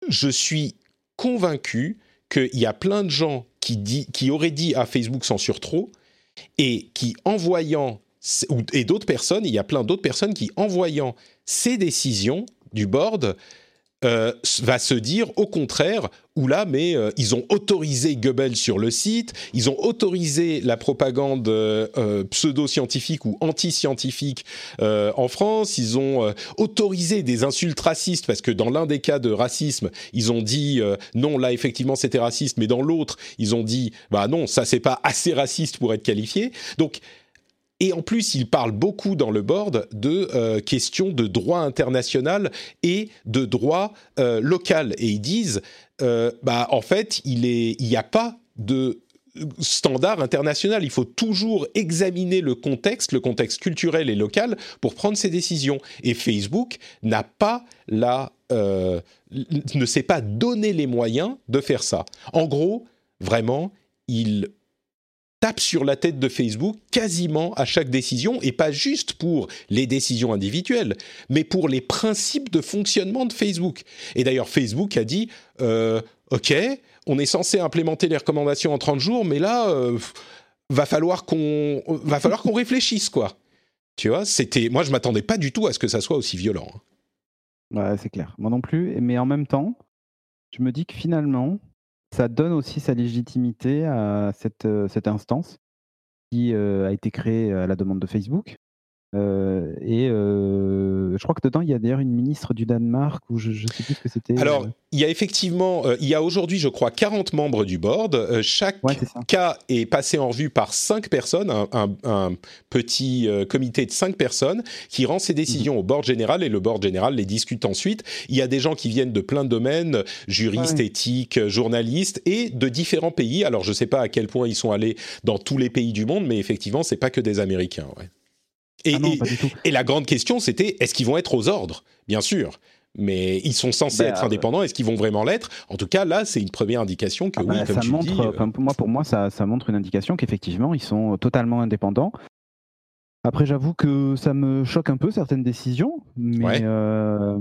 je suis convaincu qu'il y a plein de gens qui, dit, qui auraient dit à Facebook censure trop, et qui envoyant, et d'autres personnes, il y a plein d'autres personnes qui envoyant ces décisions du board euh, va se dire au contraire, ou là, mais euh, ils ont autorisé Goebbels sur le site, ils ont autorisé la propagande euh, pseudo-scientifique ou anti-scientifique en France, ils ont autorisé des insultes racistes, parce que dans l'un des cas de racisme, ils ont dit non, là effectivement c'était raciste, mais dans l'autre, ils ont dit bah non, ça c'est pas assez raciste pour être qualifié. Donc et en plus, il parle beaucoup dans le board de euh, questions de droit international et de droit euh, local. Et ils disent, euh, bah, en fait, il n'y a pas de standard international. Il faut toujours examiner le contexte, le contexte culturel et local pour prendre ses décisions. Et Facebook n'a pas la, ne s'est pas donné les moyens de faire ça. En gros, vraiment, il tape sur la tête de Facebook quasiment à chaque décision, et pas juste pour les décisions individuelles, mais pour les principes de fonctionnement de Facebook. Et d'ailleurs, Facebook a dit, euh, OK, on est censé implémenter les recommandations en 30 jours, mais là, euh, va falloir qu'on va réfléchisse, quoi. Tu vois, c'était, moi, je m'attendais pas du tout à ce que ça soit aussi violent. Hein. C'est clair. Moi non plus. Mais en même temps, je me dis que finalement, ça donne aussi sa légitimité à cette, euh, instance qui euh, a été créée à la demande de Facebook euh, et euh, je crois que dedans, il y a d'ailleurs une ministre du Danemark, ou je ne sais plus ce que c'était. Alors, il y a effectivement, il y a aujourd'hui, je crois, 40 membres du board. chaque cas est passé en revue par 5 personnes, un, petit comité de 5 personnes qui rend ses décisions mhm. au board général et le board général les discute ensuite. Il y a des gens qui viennent de plein de domaines, juristes, éthiques, journalistes et de différents pays. Alors, je ne sais pas à quel point ils sont allés dans tous les pays du monde, mais effectivement, c'est pas que des Américains. Ouais. Et, ah et, la grande question, c'était est-ce qu'ils vont être aux ordres? Bien sûr. Mais ils sont censés ben, être indépendants. Est-ce qu'ils vont vraiment l'être? En tout cas, là, c'est une première indication que ah oui, ben, comme ça tu montre, dis, euh, moi, pour moi, ça, ça montre une indication qu'effectivement, ils sont totalement indépendants. Après, j'avoue que ça me choque un peu certaines décisions, mais euh,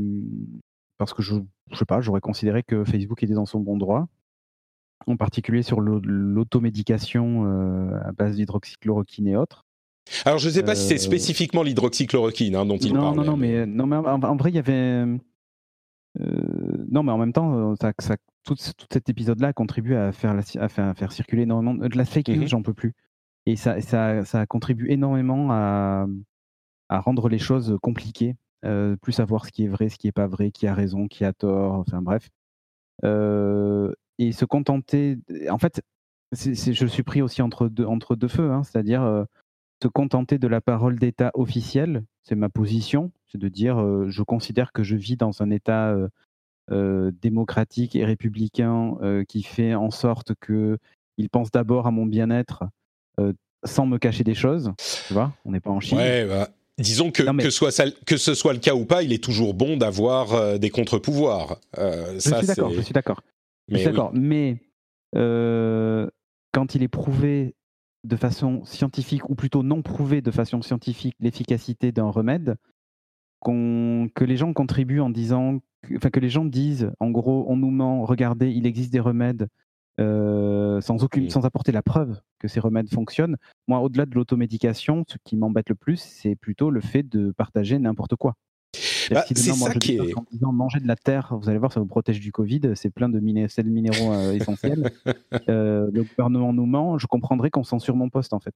parce que je, je sais pas, j'aurais considéré que Facebook était dans son bon droit, en particulier sur l'automédication euh, à base d'hydroxychloroquine et autres. Alors, je ne sais pas si c'est euh, spécifiquement l'hydroxychloroquine hein, dont il parle. Non, non, mais, non, mais en, vrai, il y avait. Euh, non, mais en même temps, ça, ça, tout, cet épisode-là contribue à faire, à faire, circuler énormément de la fake news, mmh j'en peux plus. Et ça, ça, ça contribue énormément à, à rendre les choses compliquées, euh, plus savoir ce qui est vrai, ce qui n'est pas vrai, qui a raison, qui a tort, enfin bref. et se contenter. En fait, je suis pris aussi entre deux, entre deux feux, hein, c'est-à-dire se contenter de la parole d'État officielle, c'est ma position, c'est de dire euh, je considère que je vis dans un État euh, euh, démocratique et républicain qui fait en sorte qu'il pense d'abord à mon bien-être sans me cacher des choses. Tu vois, on n'est pas en Chine. Ouais, bah, disons que, que, soit que ce soit le cas ou pas, il est toujours bon d'avoir des contre-pouvoirs. je, suis d'accord, je suis d'accord. Mais, d'accord. Mais quand il est prouvé de façon scientifique, ou plutôt non prouver de façon scientifique l'efficacité d'un remède, que les gens contribuent en disant, enfin que les gens disent, en gros, on nous ment, regardez, il existe des remèdes euh, sans, aucune, sans apporter la preuve que ces remèdes fonctionnent. Moi, au-delà de l'automédication, ce qui m'embête le plus, c'est plutôt le fait de partager n'importe quoi. Bah, c'est ça qui est. En disant manger de la terre, vous allez voir, ça vous protège du Covid. C'est plein de sels minéraux euh, essentiels. Euh, le gouvernement nous ment. Je comprendrais qu'on censure mon poste, en fait.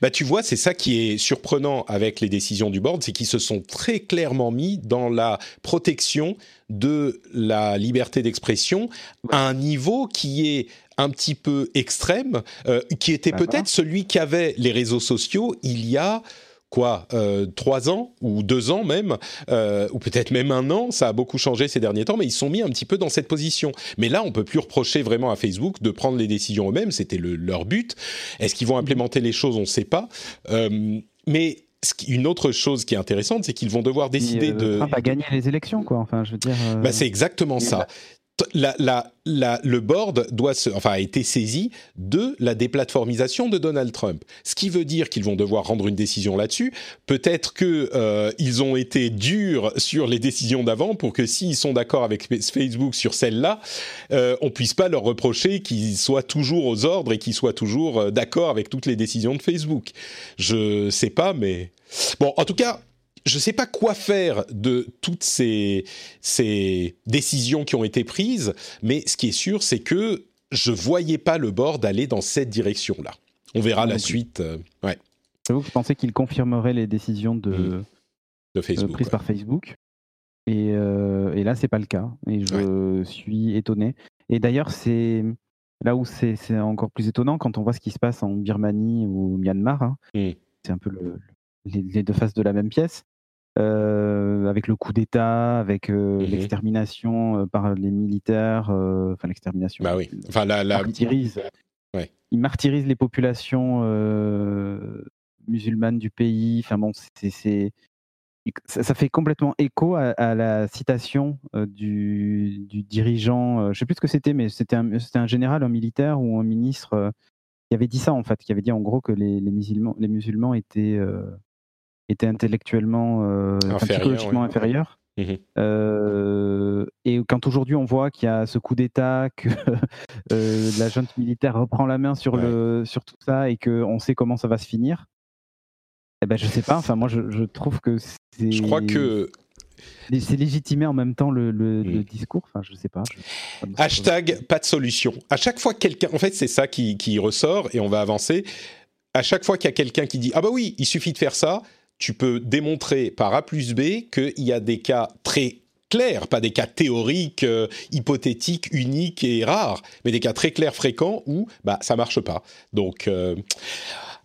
Bah, tu vois, c'est ça qui est surprenant avec les décisions du board, c'est qu'ils se sont très clairement mis dans la protection de la liberté d'expression à un niveau qui est un petit peu extrême, euh, qui était peut-être celui qu'avaient les réseaux sociaux il y a quoi, euh, trois ans ou deux ans même, euh, ou peut-être même un an. Ça a beaucoup changé ces derniers temps, mais ils sont mis un petit peu dans cette position. Mais là, on peut plus reprocher vraiment à Facebook de prendre les décisions eux-mêmes. C'était leur but. Est-ce qu'ils vont implémenter les choses? On ne sait pas. Euh, mais une autre chose qui est intéressante, c'est qu'ils vont devoir décider de. Trump a gagné les élections, quoi. Enfin, je veux dire. Bah, c'est exactement ça le board doit se, enfin, a été saisi de la déplatformisation de Donald Trump. Ce qui veut dire qu'ils vont devoir rendre une décision là-dessus. Peut-être qu'ils euh, ont été durs sur les décisions d'avant pour que s'ils sont d'accord avec Facebook sur celle-là, euh, on puisse pas leur reprocher qu'ils soient toujours aux ordres et qu'ils soient toujours euh, d'accord avec toutes les décisions de Facebook. Je sais pas, mais bon, en tout cas, je ne sais pas quoi faire de toutes ces, décisions qui ont été prises, mais ce qui est sûr, c'est que je voyais pas le board aller dans cette direction-là. On verra la suite. Euh, ouais. Vous pensez qu'il confirmerait les décisions de, mmh. de Facebook, prises par Facebook et, euh, et, là, c'est pas le cas. Et je suis étonné. Et d'ailleurs, c'est là où c'est encore plus étonnant quand on voit ce qui se passe en Birmanie ou au Myanmar. Hein. Mmh. C'est un peu les, deux faces de la même pièce. Euh, avec le coup d'État, avec euh, mmh l'extermination euh, par les militaires, enfin l'extermination. Bah oui. Enfin la, la... Martyrise. Ouais. Ils martyrisent les populations musulmanes du pays. Enfin bon, c'est ça, fait complètement écho à, la citation du, du, dirigeant, je ne sais plus ce que c'était, mais c'était un, un, général, un militaire ou un ministre qui avait dit ça en fait, qui avait dit en gros que les, les musulmans, les musulmans étaient était intellectuellement, euh, psychologiquement inférieur. Mmh euh, et quand aujourd'hui on voit qu'il y a ce coup d'État, que euh, la junte militaire reprend la main sur, le, sur tout ça et qu'on sait comment ça va se finir, eh ben, je sais pas, enfin moi je, je trouve que c'est... Je crois que c'est légitimé en même temps le, le, mmh. discours. Enfin, je sais pas. Hashtag pas de solution. À chaque fois quelqu'un, en fait, c'est ça qui, qui, ressort et on va avancer. À chaque fois qu'il y a quelqu'un qui dit ah bah oui, il suffit de faire ça, tu peux démontrer par A plus B qu'il y a des cas très clairs, pas des cas théoriques, euh, hypothétiques, uniques et rares, mais des cas très clairs, fréquents où bah, ça marche pas. Donc, euh,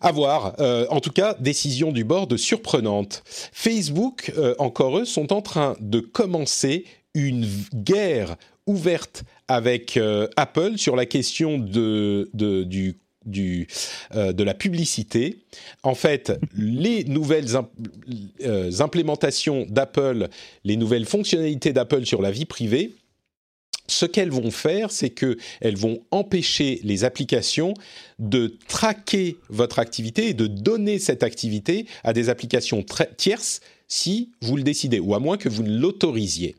à voir. Euh, en tout cas, décision du board surprenante. Facebook, encore eux, sont en train de commencer une guerre ouverte avec Apple sur la question de, du du, euh, de la publicité. En fait, les nouvelles euh, implémentations d'Apple, les nouvelles fonctionnalités d'Apple sur la vie privée, ce qu'elles vont faire, c'est qu'elles vont empêcher les applications de traquer votre activité et de donner cette activité à des applications tierces si vous le décidez, ou à moins que vous ne l'autorisiez.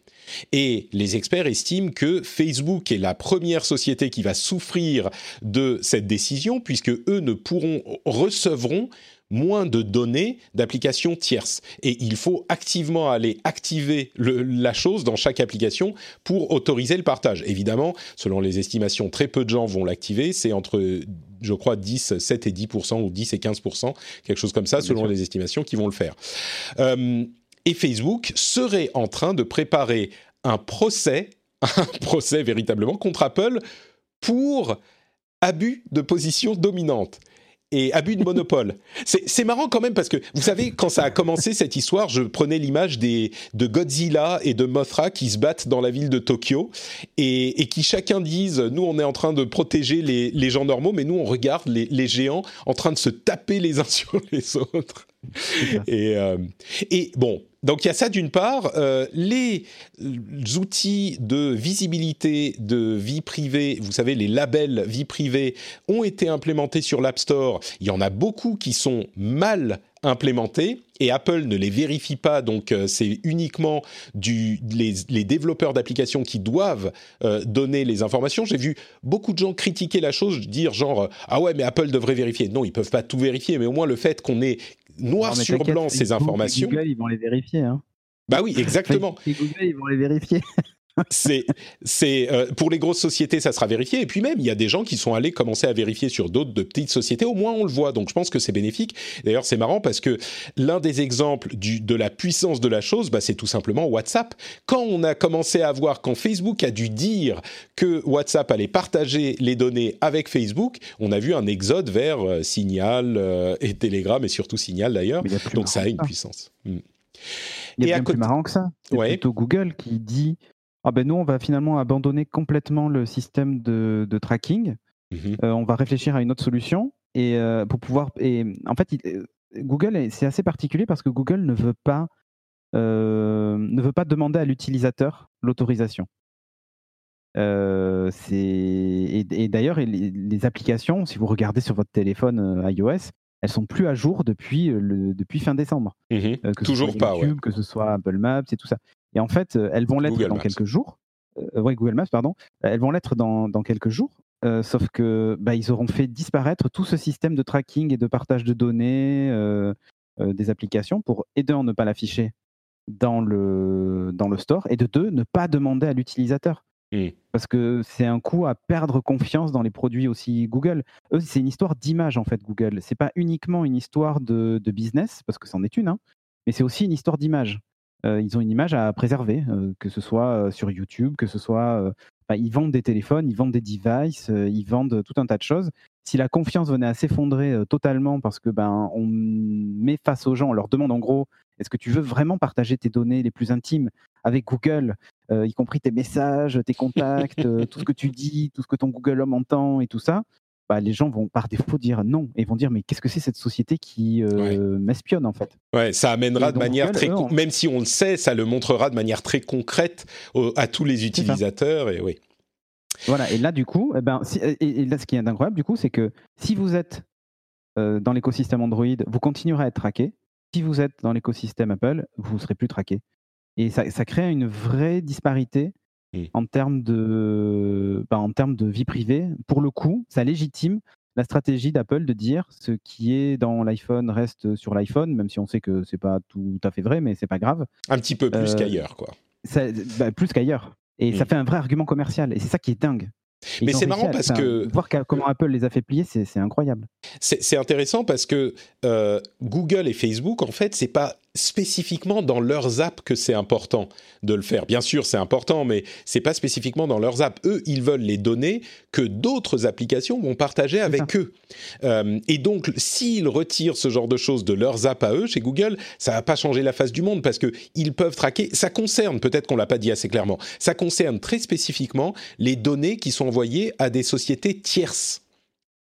Et les experts estiment que Facebook est la première société qui va souffrir de cette décision, puisque eux ne pourront, recevront moins de données d'applications tierces. Et il faut activement aller activer la chose dans chaque application pour autoriser le partage. Évidemment, selon les estimations, très peu de gens vont l'activer. C'est entre, je crois, 10, 7 et 10 ou 10 et 15% quelque chose comme ça, selon les estimations, qui vont le faire. Euh, et Facebook serait en train de préparer un procès, un procès véritablement contre Apple pour abus de position dominante et abus de monopole. C'est marrant quand même parce que, vous savez, quand ça a commencé cette histoire, je prenais l'image de Godzilla et de Mothra qui se battent dans la ville de Tokyo et, qui chacun disent, nous on est en train de protéger les, gens normaux, mais nous on regarde les, géants en train de se taper les uns sur les autres. Et, euh, et bon, donc il y a ça d'une part. Euh, les outils de visibilité de vie privée, vous savez, les labels vie privée, ont été implémentés sur l'App Store. Il y en a beaucoup qui sont mal implémentés et Apple ne les vérifie pas, donc euh, c'est uniquement les, développeurs d'applications qui doivent euh, donner les informations. J'ai vu beaucoup de gens critiquer la chose, dire genre ah ouais mais Apple devrait vérifier. Non, ils peuvent pas tout vérifier, mais au moins le fait qu'on ait noir sur blanc ces informations. Google, ils vont les vérifier. Hein. Bah oui, exactement. Google, ils vont les vérifier. c'est, c'est euh, pour les grosses sociétés, ça sera vérifié. Et puis même, il y a des gens qui sont allés commencer à vérifier sur d'autres de petites sociétés. Au moins, on le voit. Donc, je pense que c'est bénéfique. D'ailleurs, c'est marrant parce que l'un des exemples du, de la puissance de la chose, bah, c'est tout simplement WhatsApp. Quand on a commencé à voir, quand Facebook a dû dire que WhatsApp allait partager les données avec Facebook, on a vu un exode vers euh, Signal euh, et Telegram et surtout Signal d'ailleurs. Donc, ça a une puissance. Hmm. Il y a bien plus marrant que ça. C'est plutôt Google qui dit ah ben nous, on va finalement abandonner complètement le système de, tracking. Mmh euh, on va réfléchir à une autre solution et euh, pour pouvoir. Et en fait, euh, Google, c'est assez particulier parce que Google ne veut pas ne veut pas demander à l'utilisateur l'autorisation. et, d'ailleurs, les, applications, si vous regardez sur votre téléphone iOS, elles sont plus à jour depuis, le, depuis fin décembre. Mmh que Toujours ce soit pas, YouTube, que ce soit Apple Maps et tout ça. Et en fait, euh, elles vont l'être dans quelques jours. Euh, oui, Google Maps, pardon. Elles vont l'être dans, dans, quelques jours. Euh, sauf que bah, ils auront fait disparaître tout ce système de tracking et de partage de données des applications pour, et d'un, ne pas l'afficher dans le, dans le store, et de deux, ne pas demander à l'utilisateur. Parce que c'est un coup à perdre confiance dans les produits aussi Google. Eux, c'est une histoire d'image en fait, Google. C'est pas uniquement une histoire de, de business, parce que c'en est une, hein, mais c'est aussi une histoire d'image. Ils ont une image à préserver, que ce soit sur YouTube, que ce soit. ils vendent des téléphones, ils vendent des devices, ils vendent tout un tas de choses. Si la confiance venait à s'effondrer totalement parce que ben on met face aux gens, on leur demande en gros, est-ce que tu veux vraiment partager tes données les plus intimes avec Google, y compris tes messages, tes contacts, tout ce que tu dis, tout ce que ton Google Home entend et tout ça? Bah, les gens vont par défaut dire non et vont dire mais qu'est-ce que c'est cette société qui euh, m'espionne en fait? Ouais, ça amènera de manière très, même si on le sait, ça le montrera de manière très concrète à tous les utilisateurs et oui. Voilà et là du coup, eh ben, et, là ce qui est incroyable du coup, c'est que si vous êtes euh, dans l'écosystème Android, vous continuerez à être traqué. Si vous êtes dans l'écosystème Apple, vous ne serez plus traqué. Et ça, ça crée une vraie disparité en termes de, bah, en termes de vie privée. Pour le coup, ça légitime la stratégie d'Apple de dire ce qui est dans l'iPhone reste sur l'iPhone, même si on sait que c'est pas tout à fait vrai, mais c'est pas grave. Un petit peu plus euh, qu'ailleurs, quoi. Bah, plus qu'ailleurs. Et ça mmh. fait un vrai argument commercial. Et c'est ça qui est dingue. Mais c'est marrant parce que voir comment Apple les a fait plier, c'est incroyable. C'est intéressant parce que euh, Google et Facebook, en fait, c'est pas spécifiquement dans leurs apps que c'est important de le faire. Bien sûr, c'est important, mais c'est pas spécifiquement dans leurs apps. Eux, ils veulent les données que d'autres applications vont partager avec eux. Euh, et donc, s'ils retirent ce genre de choses de leurs apps à eux, chez Google, ça va pas changer la face du monde parce que ils peuvent traquer. Ça concerne, peut-être qu'on l'a pas dit assez clairement, ça concerne très spécifiquement les données qui sont envoyées à des sociétés tierces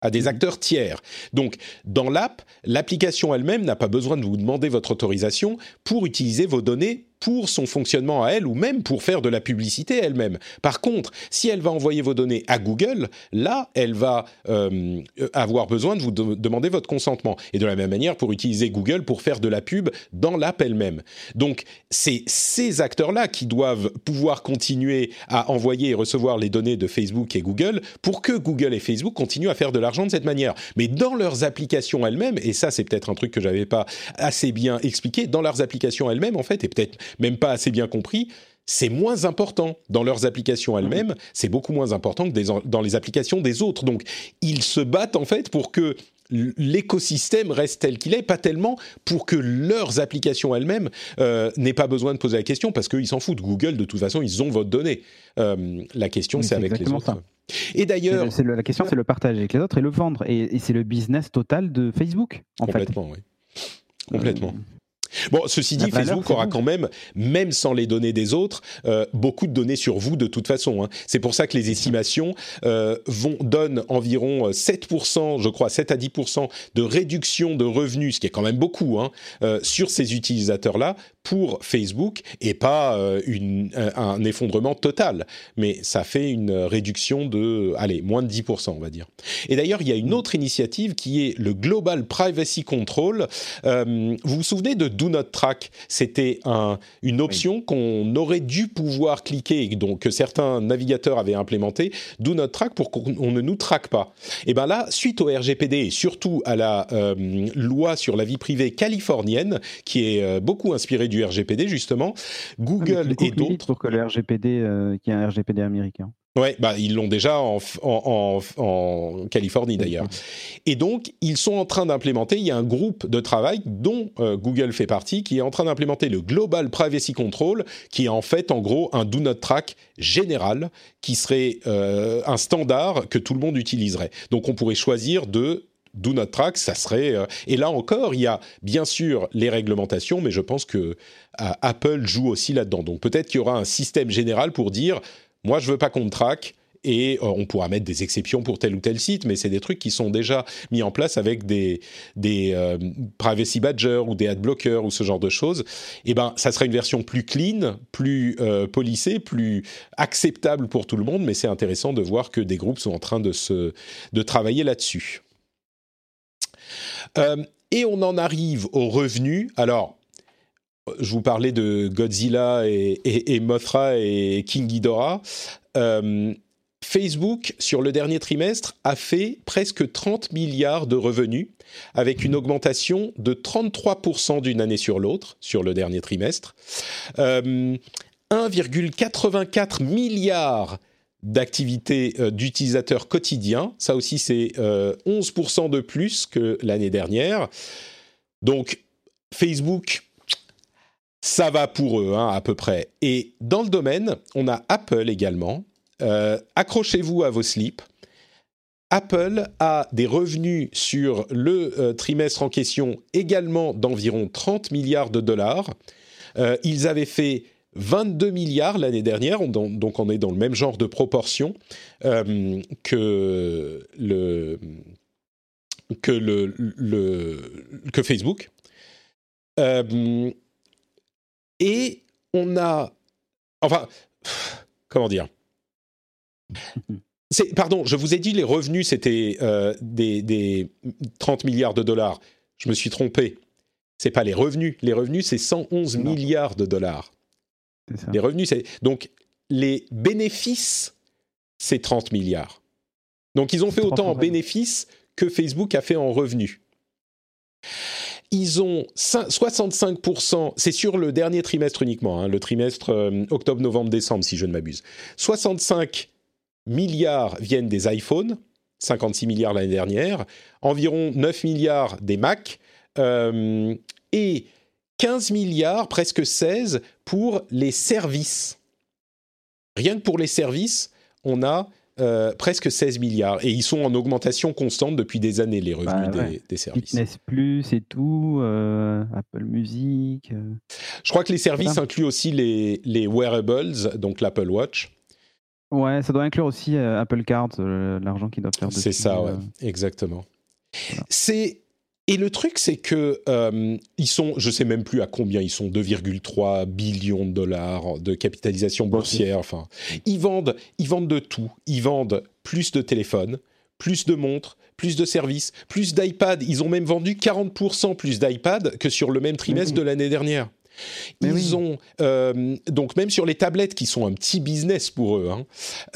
à des acteurs tiers. Donc, dans l'app, l'application elle-même n'a pas besoin de vous demander votre autorisation pour utiliser vos données pour son fonctionnement à elle ou même pour faire de la publicité elle-même. Par contre, si elle va envoyer vos données à Google, là, elle va euh, avoir besoin de vous demander votre consentement. Et de la même manière, pour utiliser Google pour faire de la pub dans l'app elle-même. Donc, c'est ces acteurs-là qui doivent pouvoir continuer à envoyer et recevoir les données de Facebook et Google pour que Google et Facebook continuent à faire de l'argent de cette manière. Mais dans leurs applications elles-mêmes, et ça, c'est peut-être un truc que j'avais pas assez bien expliqué, dans leurs applications elles-mêmes, en fait, et peut-être même pas assez bien compris, c'est moins important dans leurs applications elles-mêmes, c'est beaucoup moins important que dans les applications des autres. Donc, ils se battent en fait pour que l'écosystème reste tel qu'il est, pas tellement pour que leurs applications elles-mêmes euh, n'aient pas besoin de poser la question, parce qu'ils s'en foutent. Google, de toute façon, ils ont votre donnée. Euh, la question, c'est avec les autres. Et d'ailleurs, la question, c'est le partager avec les autres et le vendre. Et, c'est le business total de Facebook, en complètement, oui. Complètement. Euh, Bon, ceci dit, Facebook aura quand même, même sans les données des autres, euh, beaucoup de données sur vous de toute façon. Hein. C'est pour ça que les estimations euh, vont, donnent environ 7%, euh, je crois, 7 à 10% de réduction de revenus, ce qui est quand même beaucoup, hein, sur ces utilisateurs-là pour Facebook et pas une, un effondrement total. Mais ça fait une réduction de, allez, moins de 10%, on va dire. Et d'ailleurs, il y a une autre initiative qui est le Global Privacy Control. vous vous souvenez de Do Not Track, c'était une option qu'on aurait dû pouvoir cliquer, donc que certains navigateurs avaient implémenté, Do Not Track pour qu'on ne nous traque pas. Et bien là, suite au RGPD et surtout à la euh, loi sur la vie privée californienne, qui est euh, beaucoup inspirée du du RGPD justement. Ah, Google et d'autres. Pour que le RGPD, euh, qui est un RGPD américain. Ouais, bah ils l'ont déjà en, en, en, Californie d'ailleurs. Et donc ils sont en train d'implémenter. Il y a un groupe de travail dont euh, Google fait partie qui est en train d'implémenter le Global Privacy Control, qui est en fait en gros un Do Not Track général, qui serait euh, un standard que tout le monde utiliserait. Donc on pourrait choisir de Do Not Track, ça serait. Euh, et là encore, il y a bien sûr les réglementations, mais je pense que Apple joue aussi là-dedans. Donc peut-être qu'il y aura un système général pour dire moi, je veux pas qu'on me traque. Et euh, on pourra mettre des exceptions pour tel ou tel site, mais c'est des trucs qui sont déjà mis en place avec des, euh, privacy badgers ou des ad blockers ou ce genre de choses. Et eh ben, ça serait une version plus clean, plus euh, polissée, plus acceptable pour tout le monde. Mais c'est intéressant de voir que des groupes sont en train de se de travailler là-dessus. Et on en arrive aux revenus. Alors, je vous parlais de Godzilla et, Mothra et King Ghidorah. Euh, Facebook, sur le dernier trimestre, a fait presque 30 milliards de revenus, avec une augmentation de 33% d'une année sur l'autre, sur le dernier trimestre. 1,84 euh, d'activités euh, d'utilisateurs quotidiens. Ça aussi, c'est 11% de plus que l'année dernière. Donc, Facebook ça va pour eux, hein, à peu près. Et dans le domaine, on a Apple également. Euh, accrochez-vous à vos slips. Apple a des revenus sur le euh, trimestre en question également d'environ 30 milliards de dollars. Euh, ils avaient fait 22 milliards l'année dernière, donc on est dans le même genre de proportion que le que le, que Facebook. Et on a... Enfin, comment dire? Pardon, je vous ai dit les revenus, c'était euh, des, 30 milliards de dollars. Je me suis trompé. C'est pas les revenus. Les revenus, c'est 111 milliards de dollars. Les revenus, c'est... Donc, les bénéfices, c'est 30 milliards. Donc, ils ont fait autant en bénéfices que Facebook a fait en revenus ils ont 65%, c'est sur le dernier trimestre uniquement, hein, le trimestre euh, octobre, novembre, décembre, si je ne m'abuse. 65 milliards viennent des iPhones, 56 milliards l'année dernière, environ 9 milliards des Mac, euh, et 15 milliards, presque 16, pour les services. Rien que pour les services, on a euh, presque 16 milliards. Et ils sont en augmentation constante depuis des années, les revenus bah des, services. Fitness Plus et tout, euh, Apple Music. Euh. Je crois que les services incluent aussi les, les wearables, donc l'Apple Watch. Ouais, ça doit inclure aussi Apple Card, l'argent qu'ils doivent faire dessus. C'est ça, ouais, exactement. C'est et le truc, c'est que euh, ils sont, je sais même plus à combien ils sont, 2,3 billions de dollars de capitalisation boursière. Enfin, ils vendent, ils vendent de tout. Ils vendent plus de téléphones, plus de montres, plus de services, plus d'iPad. Ils ont même vendu 40% plus d'iPad que sur le même trimestre de l'année dernière. ils ont euh, donc même sur les tablettes qui sont un petit business pour eux. Hein,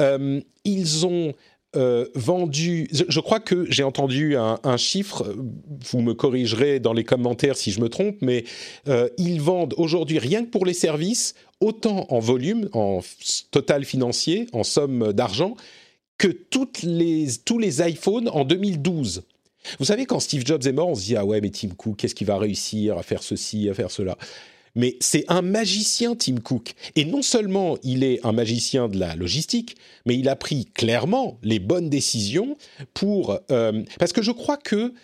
euh, ils ont euh, vendu, je, crois que j'ai entendu un, chiffre, vous me corrigerez dans les commentaires si je me trompe, mais euh, ils vendent aujourd'hui rien que pour les services, autant en volume, en total financier, en somme d'argent, que les, tous les iPhones en 2012. Vous savez, quand Steve Jobs est mort, on se dit, ah ouais, mais Tim Cook, qu'est-ce qu'il va réussir à faire ceci, à faire cela? Mais c'est un magicien, Tim Cook. Et non seulement il est un magicien de la logistique, mais il a pris clairement les bonnes décisions pour... Euh, parce que je crois que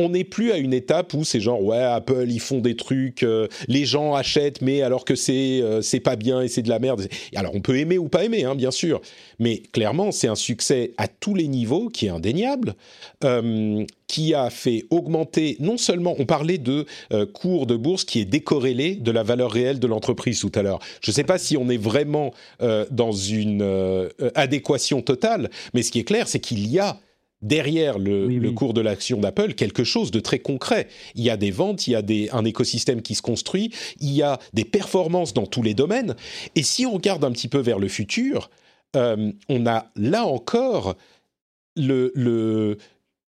on n'est plus à une étape où c'est genre ouais Apple ils font des trucs, euh, les gens achètent mais alors que c'est euh, c'est pas bien et c'est de la merde. Alors on peut aimer ou pas aimer hein, bien sûr, mais clairement c'est un succès à tous les niveaux qui est indéniable, euh, qui a fait augmenter non seulement on parlait de cours de bourse qui est décorrélé de la valeur réelle de l'entreprise tout à l'heure. Je ne sais pas si on est vraiment dans une adéquation totale, mais ce qui est clair c'est qu'il y a derrière le, cours de l'action d'Apple quelque chose de très concret. Il y a des ventes, il y a des, un écosystème qui se construit, il y a des performances dans tous les domaines. Et si on regarde un petit peu vers le futur, euh, on a là encore le,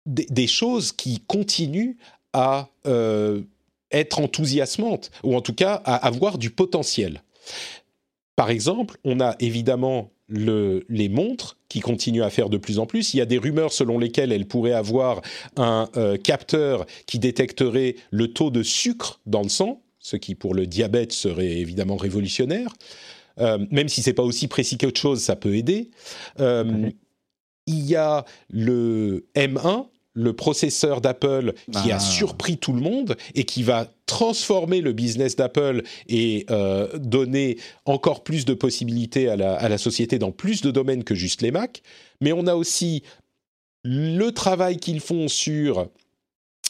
des, choses qui continuent à euh, être enthousiasmante, ou en tout cas à avoir du potentiel. Par exemple, on a évidemment les montres qui continuent à faire de plus en plus. Il y a des rumeurs selon lesquelles elles pourraient avoir un euh, capteur qui détecterait le taux de sucre dans le sang, ce qui pour le diabète serait évidemment révolutionnaire. Euh, même si c'est pas aussi précis qu'autre chose, ça peut aider. Euh, il y a le M1 le processeur d'Apple qui a ah. surpris tout le monde et qui va transformer le business d'Apple et euh, donner encore plus de possibilités à la, à la, société dans plus de domaines que juste les Mac. Mais on a aussi le travail qu'ils font sur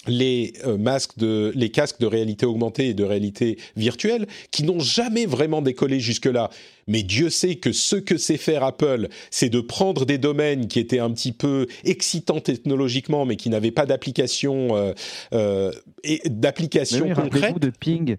les euh, masques de les casques de réalité augmentée et de réalité virtuelle qui n'ont jamais vraiment décollé jusque-là. Mais Dieu sait que ce que sait faire Apple, c'est de prendre des domaines qui étaient un petit peu excitants technologiquement, mais qui n'avaient pas d'application euh, euh, et d'application concrète. de Ping,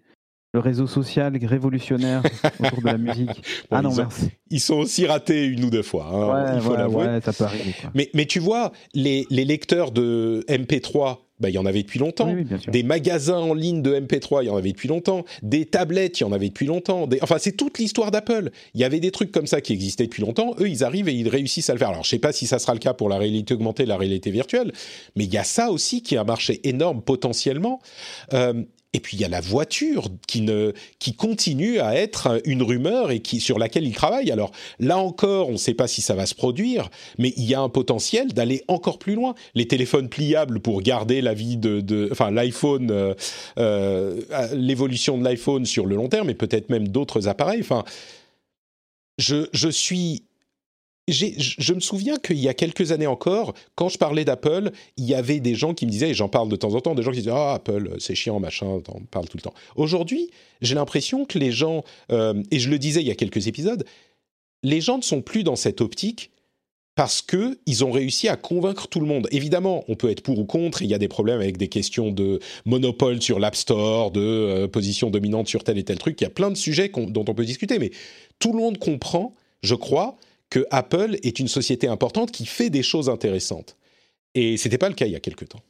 le réseau social révolutionnaire autour de la musique. ah non, merci. ils sont aussi ratés une ou deux fois, hein, il faut l'avouer. ça peut arriver. Mais, mais tu vois, les, les lecteurs de MP3 bah, il y en avait depuis longtemps. des magasins en ligne de MP3, il y en avait depuis longtemps. Des tablettes, il y en avait depuis longtemps. Enfin, c'est toute l'histoire d'Apple. Il y avait des trucs comme ça qui existaient depuis longtemps. Eux, ils arrivent et ils réussissent à le faire. Alors, je sais pas si ça sera le cas pour la réalité augmentée, la réalité virtuelle, mais il y a ça aussi qui a un marché énorme potentiellement. Euh, et puis il y a la voiture qui continue à être une rumeur et sur laquelle il travaille. Alors là encore, on ne sait pas si ça va se produire, mais il y a un potentiel d'aller encore plus loin. Les téléphones pliables pour garder l'iPhone, euh, euh, l'évolution de l'iPhone sur le long terme, et peut-être même d'autres appareils. Enfin, je suis je me souviens qu'il y a quelques années encore, quand je parlais d'Apple, il y avait des gens qui me disaient, et j'en parle de temps en temps, des gens qui disaient Ah, Apple, c'est chiant, machin, on parle tout le temps. Aujourd'hui, j'ai l'impression que les gens, euh, et je le disais il y a quelques épisodes, les gens ne sont plus dans cette optique parce qu'ils ont réussi à convaincre tout le monde. Évidemment, on peut être pour ou contre, il y a des problèmes avec des questions de monopole sur l'App Store, de euh, position dominante sur tel et tel truc, il y a plein de sujets dont on peut discuter, mais tout le monde comprend, je crois, que Apple est une société importante qui fait des choses intéressantes. Et ce n'était pas le cas il y a quelques temps.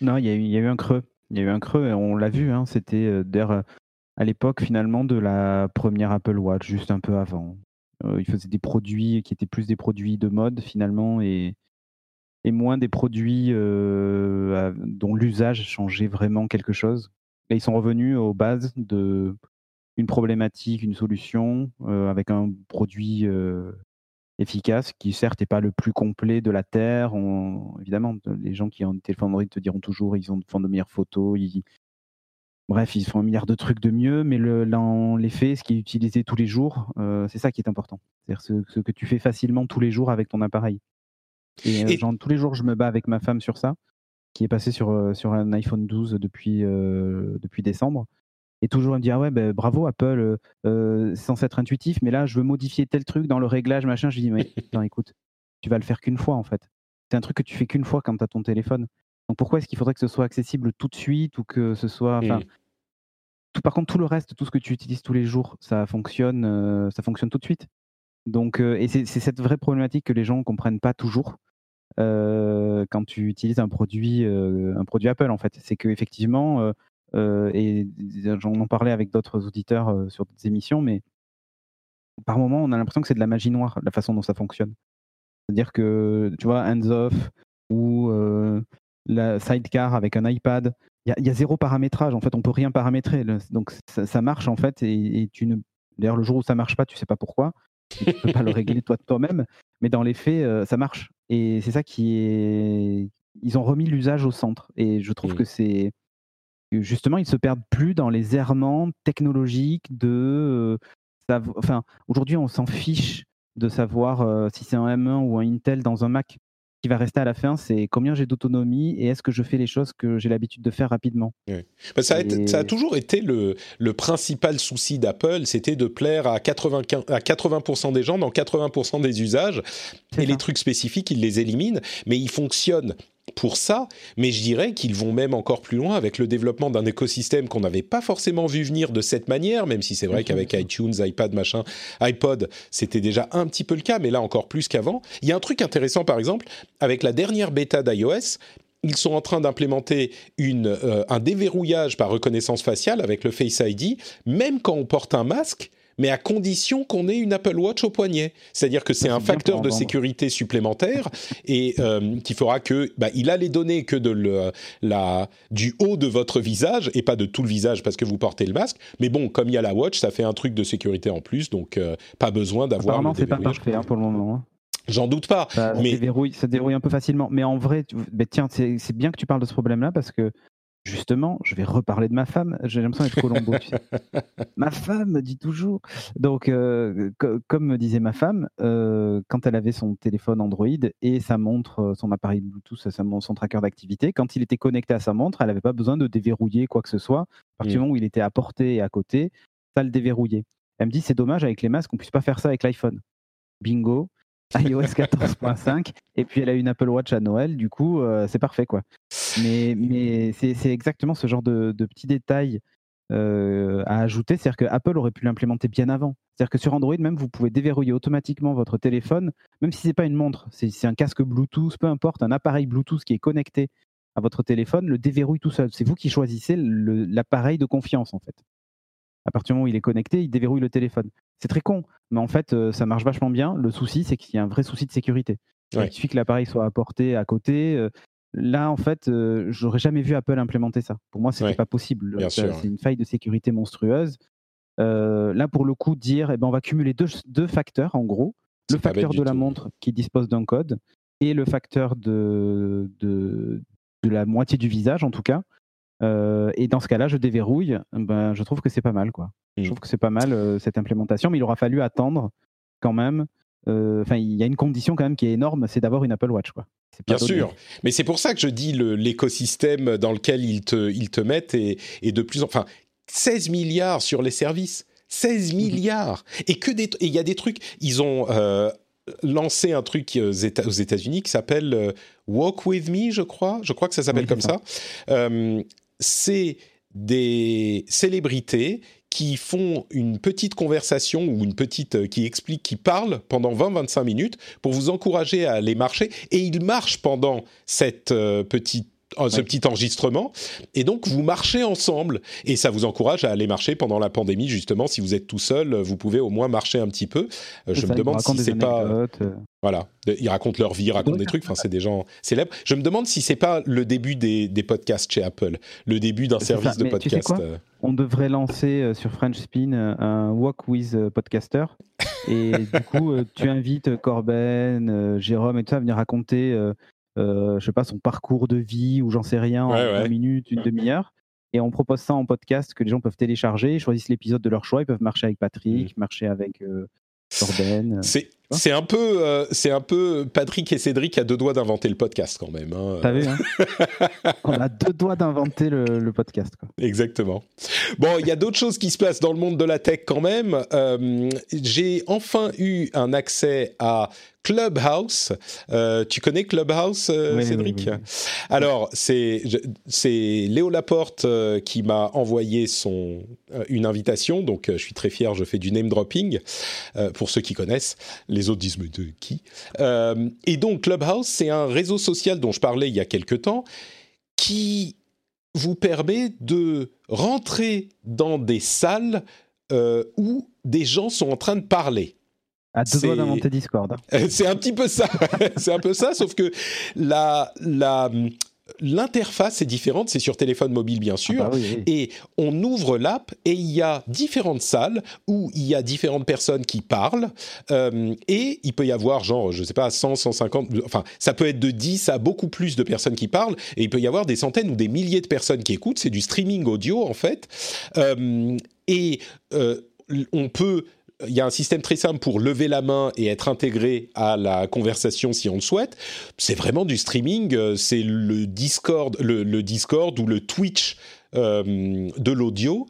Non, il y, a eu, un creux. Il y a eu un creux, on l'a vu, hein, c'était euh, euh, à l'époque finalement de la première Apple Watch, juste un peu avant. Euh, il faisait des produits qui étaient plus des produits de mode finalement et, et moins des produits dont l'usage changeait vraiment quelque chose. Et ils sont revenus aux bases de une problématique, une solution euh, avec un produit euh, efficace qui certes n'est pas le plus complet de la Terre. évidemment, les gens qui ont un téléphone Android te diront toujours ils ont, font de meilleures photos. bref, ils font un milliard de trucs de mieux, mais le, dans les faits, ce qui est utilisé tous les jours, euh, c'est ça qui est important. C'est-à-dire ce, que tu fais facilement tous les jours avec ton appareil. Et, Genre, tous les jours, je me bats avec ma femme sur ça, qui est passée sur, sur un iPhone 12 depuis, depuis décembre. Et toujours, me dit Ah ouais, ben, bravo Apple, euh, euh, c'est censé être intuitif, mais là, je veux modifier tel truc dans le réglage, machin. Je dis Mais attends, écoute, tu vas le faire qu'une fois en fait. C'est un truc que tu fais qu'une fois quand tu as ton téléphone. Donc pourquoi est-ce qu'il faudrait que ce soit accessible tout de suite ou que ce soit. Tout, par contre, tout le reste, tout ce que tu utilises tous les jours, ça fonctionne, euh, ça fonctionne tout de suite. Donc, et c'est cette vraie problématique que les gens ne comprennent pas toujours. quand tu utilises un produit, un produit Apple en fait, c'est que effectivement, euh, et j'en en parlais avec d'autres auditeurs euh, sur d'autres émissions, mais par moment, on a l'impression que c'est de la magie noire, la façon dont ça fonctionne. C'est-à-dire que, tu vois, hands-off ou euh, la sidecar avec un iPad, il y, a zéro paramétrage. En fait, on peut rien paramétrer. Donc, ça, marche, en fait, et, tu ne... D'ailleurs, le jour où ça marche pas, tu sais pas pourquoi. Tu ne peux pas le régler toi toi-même. Mais dans les faits, ça marche. Et c'est ça qui est... Ils ont remis l'usage au centre. Et je trouve mmh. que c'est justement, ils se perdent plus dans les errements technologiques de. Euh, enfin, aujourd'hui, on s'en fiche de savoir euh, si c'est un M1 ou un Intel dans un Mac. Ce qui va rester à la fin, c'est combien j'ai d'autonomie et est-ce que je fais les choses que j'ai l'habitude de faire rapidement. Bah, ça, a toujours été le, le principal souci d'Apple, c'était de plaire à 80, à 80% des gens dans 80% des usages. Et les trucs spécifiques, ils les éliminent, mais ils fonctionnent pour ça, mais je dirais qu'ils vont même encore plus loin avec le développement d'un écosystème qu'on n'avait pas forcément vu venir de cette manière, même si c'est vrai qu'avec iTunes, iPad, machin, iPod, c'était déjà un petit peu le cas, mais là encore plus qu'avant. Il y a un truc intéressant, par exemple, avec la dernière bêta d'iOS, ils sont en train d'implémenter un déverrouillage par reconnaissance faciale avec le Face ID, même quand on porte un masque mais à condition qu'on ait une Apple Watch au poignet. C'est-à-dire que c'est un facteur de sécurité supplémentaire et euh, qui fera que bah, il a les données que de le, la, du haut de votre visage et pas de tout le visage parce que vous portez le masque. Mais bon, comme il y a la Watch, ça fait un truc de sécurité en plus, donc euh, pas besoin d'avoir. Apparemment, c'est pas parfait hein, pour le moment. Hein. J'en doute pas. Ça, mais... déverrouille, ça déverrouille un peu facilement. Mais en vrai, tiens, c'est bien que tu parles de ce problème-là parce que justement, je vais reparler de ma femme. J'ai l'impression d'être Colombo. ma femme me dit toujours. Donc, euh, comme me disait ma femme, euh, quand elle avait son téléphone Android et sa montre, euh, son appareil Bluetooth, son tracker d'activité, quand il était connecté à sa montre, elle n'avait pas besoin de déverrouiller quoi que ce soit. À partir du mmh. moment où il était à portée et à côté, ça le déverrouillait. Elle me dit c'est dommage avec les masques, on puisse pas faire ça avec l'iPhone. Bingo iOS 14.5 et puis elle a une Apple Watch à Noël, du coup euh, c'est parfait quoi. Mais, mais c'est exactement ce genre de, petits détails euh, à ajouter, c'est-à-dire que Apple aurait pu l'implémenter bien avant. C'est-à-dire que sur Android même vous pouvez déverrouiller automatiquement votre téléphone, même si c'est pas une montre, c'est un casque Bluetooth, peu importe, un appareil Bluetooth qui est connecté à votre téléphone le déverrouille tout seul. C'est vous qui choisissez l'appareil de confiance en fait à partir du moment où il est connecté, il déverrouille le téléphone. C'est très con, mais en fait, euh, ça marche vachement bien. Le souci, c'est qu'il y a un vrai souci de sécurité. Il suffit que l'appareil soit apporté à côté. Euh, là, en fait, euh, j'aurais jamais vu Apple implémenter ça. Pour moi, ce n'était pas possible. C'est une faille de sécurité monstrueuse. là, pour le coup, dire, eh ben, on va cumuler deux, facteurs, en gros. Le facteur de la montre qui dispose d'un code et le facteur de, de, la moitié du visage, en tout cas. Euh, et dans ce cas-là, je déverrouille. Ben, je trouve que c'est pas mal, quoi. Je mmh. trouve que c'est pas mal euh, cette implémentation, mais il aura fallu attendre quand même. Euh, enfin, il y a une condition quand même qui est énorme, c'est d'avoir une Apple Watch, quoi. Bien sûr, mais c'est pour ça que je dis l'écosystème dans lequel ils te, ils te mettent et, de plus en enfin 16 milliards sur les services. 16 mmh. milliards Et que il y a des trucs, ils ont lancé un truc aux États-Unis qui s'appelle Walk with Me, je crois. Je crois que ça s'appelle comme ça c'est des célébrités qui font une petite conversation ou une petite euh, qui explique, qui parlent pendant 20-25 minutes pour vous encourager à aller marcher. Et ils marchent pendant cette euh, petite euh, ce petit enregistrement. Et donc, vous marchez ensemble. Et ça vous encourage à aller marcher pendant la pandémie, justement. Si vous êtes tout seul, vous pouvez au moins marcher un petit peu. Euh, je me demande si c'est pas. Euh. Voilà. Ils racontent leur vie, ils racontent des trucs. Enfin, c'est des gens célèbres. Je me demande si c'est pas le début des, podcasts chez Apple. Le début d'un service de podcast. On devrait lancer sur French Spin un Walk with Podcaster. Et du coup, tu invites Corben, Jérôme et tout ça à venir raconter euh, je sais pas, son parcours de vie ou j'en sais rien en une minute, une demi-heure. Et on propose ça en podcast que les gens peuvent télécharger, ils choisissent l'épisode de leur choix, ils peuvent marcher avec Patrick, mmh. marcher avec euh, euh C'est c'est un peu, euh, c'est un peu Patrick et Cédric à deux doigts d'inventer le podcast quand même. Hein. T'as vu hein On a deux doigts d'inventer le, podcast. Quoi. Exactement. Bon, il y a d'autres choses qui se passent dans le monde de la tech quand même. Euh, j'ai enfin eu un accès à Clubhouse. Euh, tu connais Clubhouse, Cédric Alors, c'est Léo Laporte qui m'a envoyé son une invitation. Donc, je suis très fier. Je fais du name dropping pour ceux qui connaissent les autres disent mais de qui? Euh, Et donc Clubhouse, c'est un réseau social dont je parlais il y a quelque temps qui vous permet de rentrer dans des salles euh, où des gens sont en train de parler. À deux doigts d'inventer Discord. C'est un petit peu ça. c'est un peu ça, sauf que la, la, l'interface est différente, c'est sur téléphone mobile bien sûr, ah bah et on ouvre l'app et il y a différentes salles où il y a différentes personnes qui parlent, euh, et il peut y avoir genre, je sais pas, 100, 150, enfin ça peut être de 10 à beaucoup plus de personnes qui parlent, et il peut y avoir des centaines ou des milliers de personnes qui écoutent, c'est du streaming audio en fait, euh, et euh, on peut il y a un système très simple pour lever la main et être intégré à la conversation si on le souhaite. C'est vraiment du streaming. Euh, c'est le Discord, le, Discord ou le Twitch euh, de l'audio.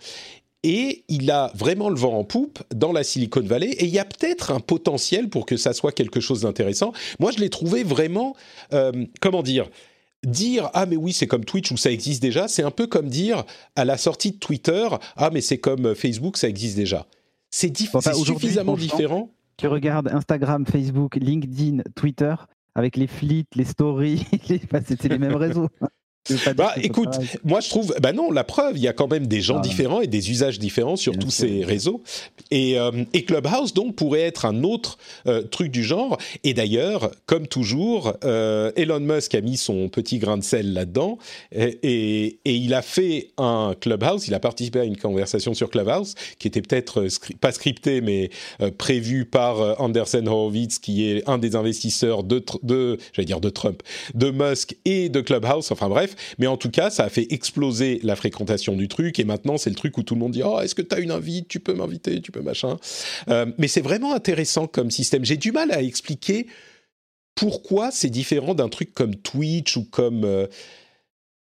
Et il a vraiment le vent en poupe dans la Silicon Valley. Et il y a peut-être un potentiel pour que ça soit quelque chose d'intéressant. Moi, je l'ai trouvé vraiment, euh, comment dire, dire ah mais oui c'est comme Twitch où ça existe déjà, c'est un peu comme dire à la sortie de Twitter ah mais c'est comme Facebook ça existe déjà. C'est suffisamment différent. Tu regardes Instagram, Facebook, LinkedIn, Twitter. avec les flits, les stories, c'était les mêmes réseaux. Bah, écoute, moi je trouve, bah non, la preuve, il y a quand même des gens ah. différents et des usages différents sur tous ces réseaux. Et, euh, et, Clubhouse donc pourrait être un autre euh, truc du genre. Et d'ailleurs, comme toujours, euh, Elon Musk a mis son petit grain de sel là-dedans et, et, et, il a fait un Clubhouse. Il a participé à une conversation sur Clubhouse qui était peut-être pas scriptée mais prévue par Anderson Horowitz, qui est un des investisseurs de, de j'allais dire de Trump, de Musk et de Clubhouse. Enfin bref. Mais en tout cas, ça a fait exploser la fréquentation du truc. Et maintenant, c'est le truc où tout le monde dit Oh, est-ce que tu as une invite? Tu peux m'inviter Tu peux machin. Euh, mais c'est vraiment intéressant comme système. J'ai du mal à expliquer pourquoi c'est différent d'un truc comme Twitch ou comme. Euh,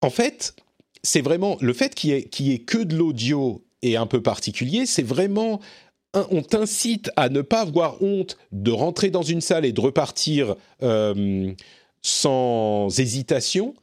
en fait, c'est vraiment. Le fait qu'il y, ait que de l'audio est un peu particulier. C'est vraiment on t'incite à ne pas avoir honte de rentrer dans une salle et de repartir euh, sans hésitation.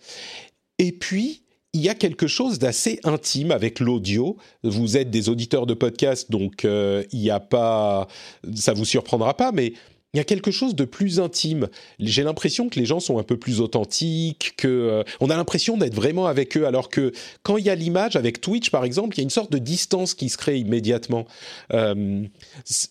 Et puis, il y a quelque chose d'assez intime avec l'audio. Vous êtes des auditeurs de podcast, donc euh, il n'y a pas, ça vous surprendra pas, mais il y a quelque chose de plus intime. J'ai l'impression que les gens sont un peu plus authentiques, que euh, on a l'impression d'être vraiment avec eux, alors que quand il y a l'image avec Twitch par exemple, il y a une sorte de distance qui se crée immédiatement. Euh,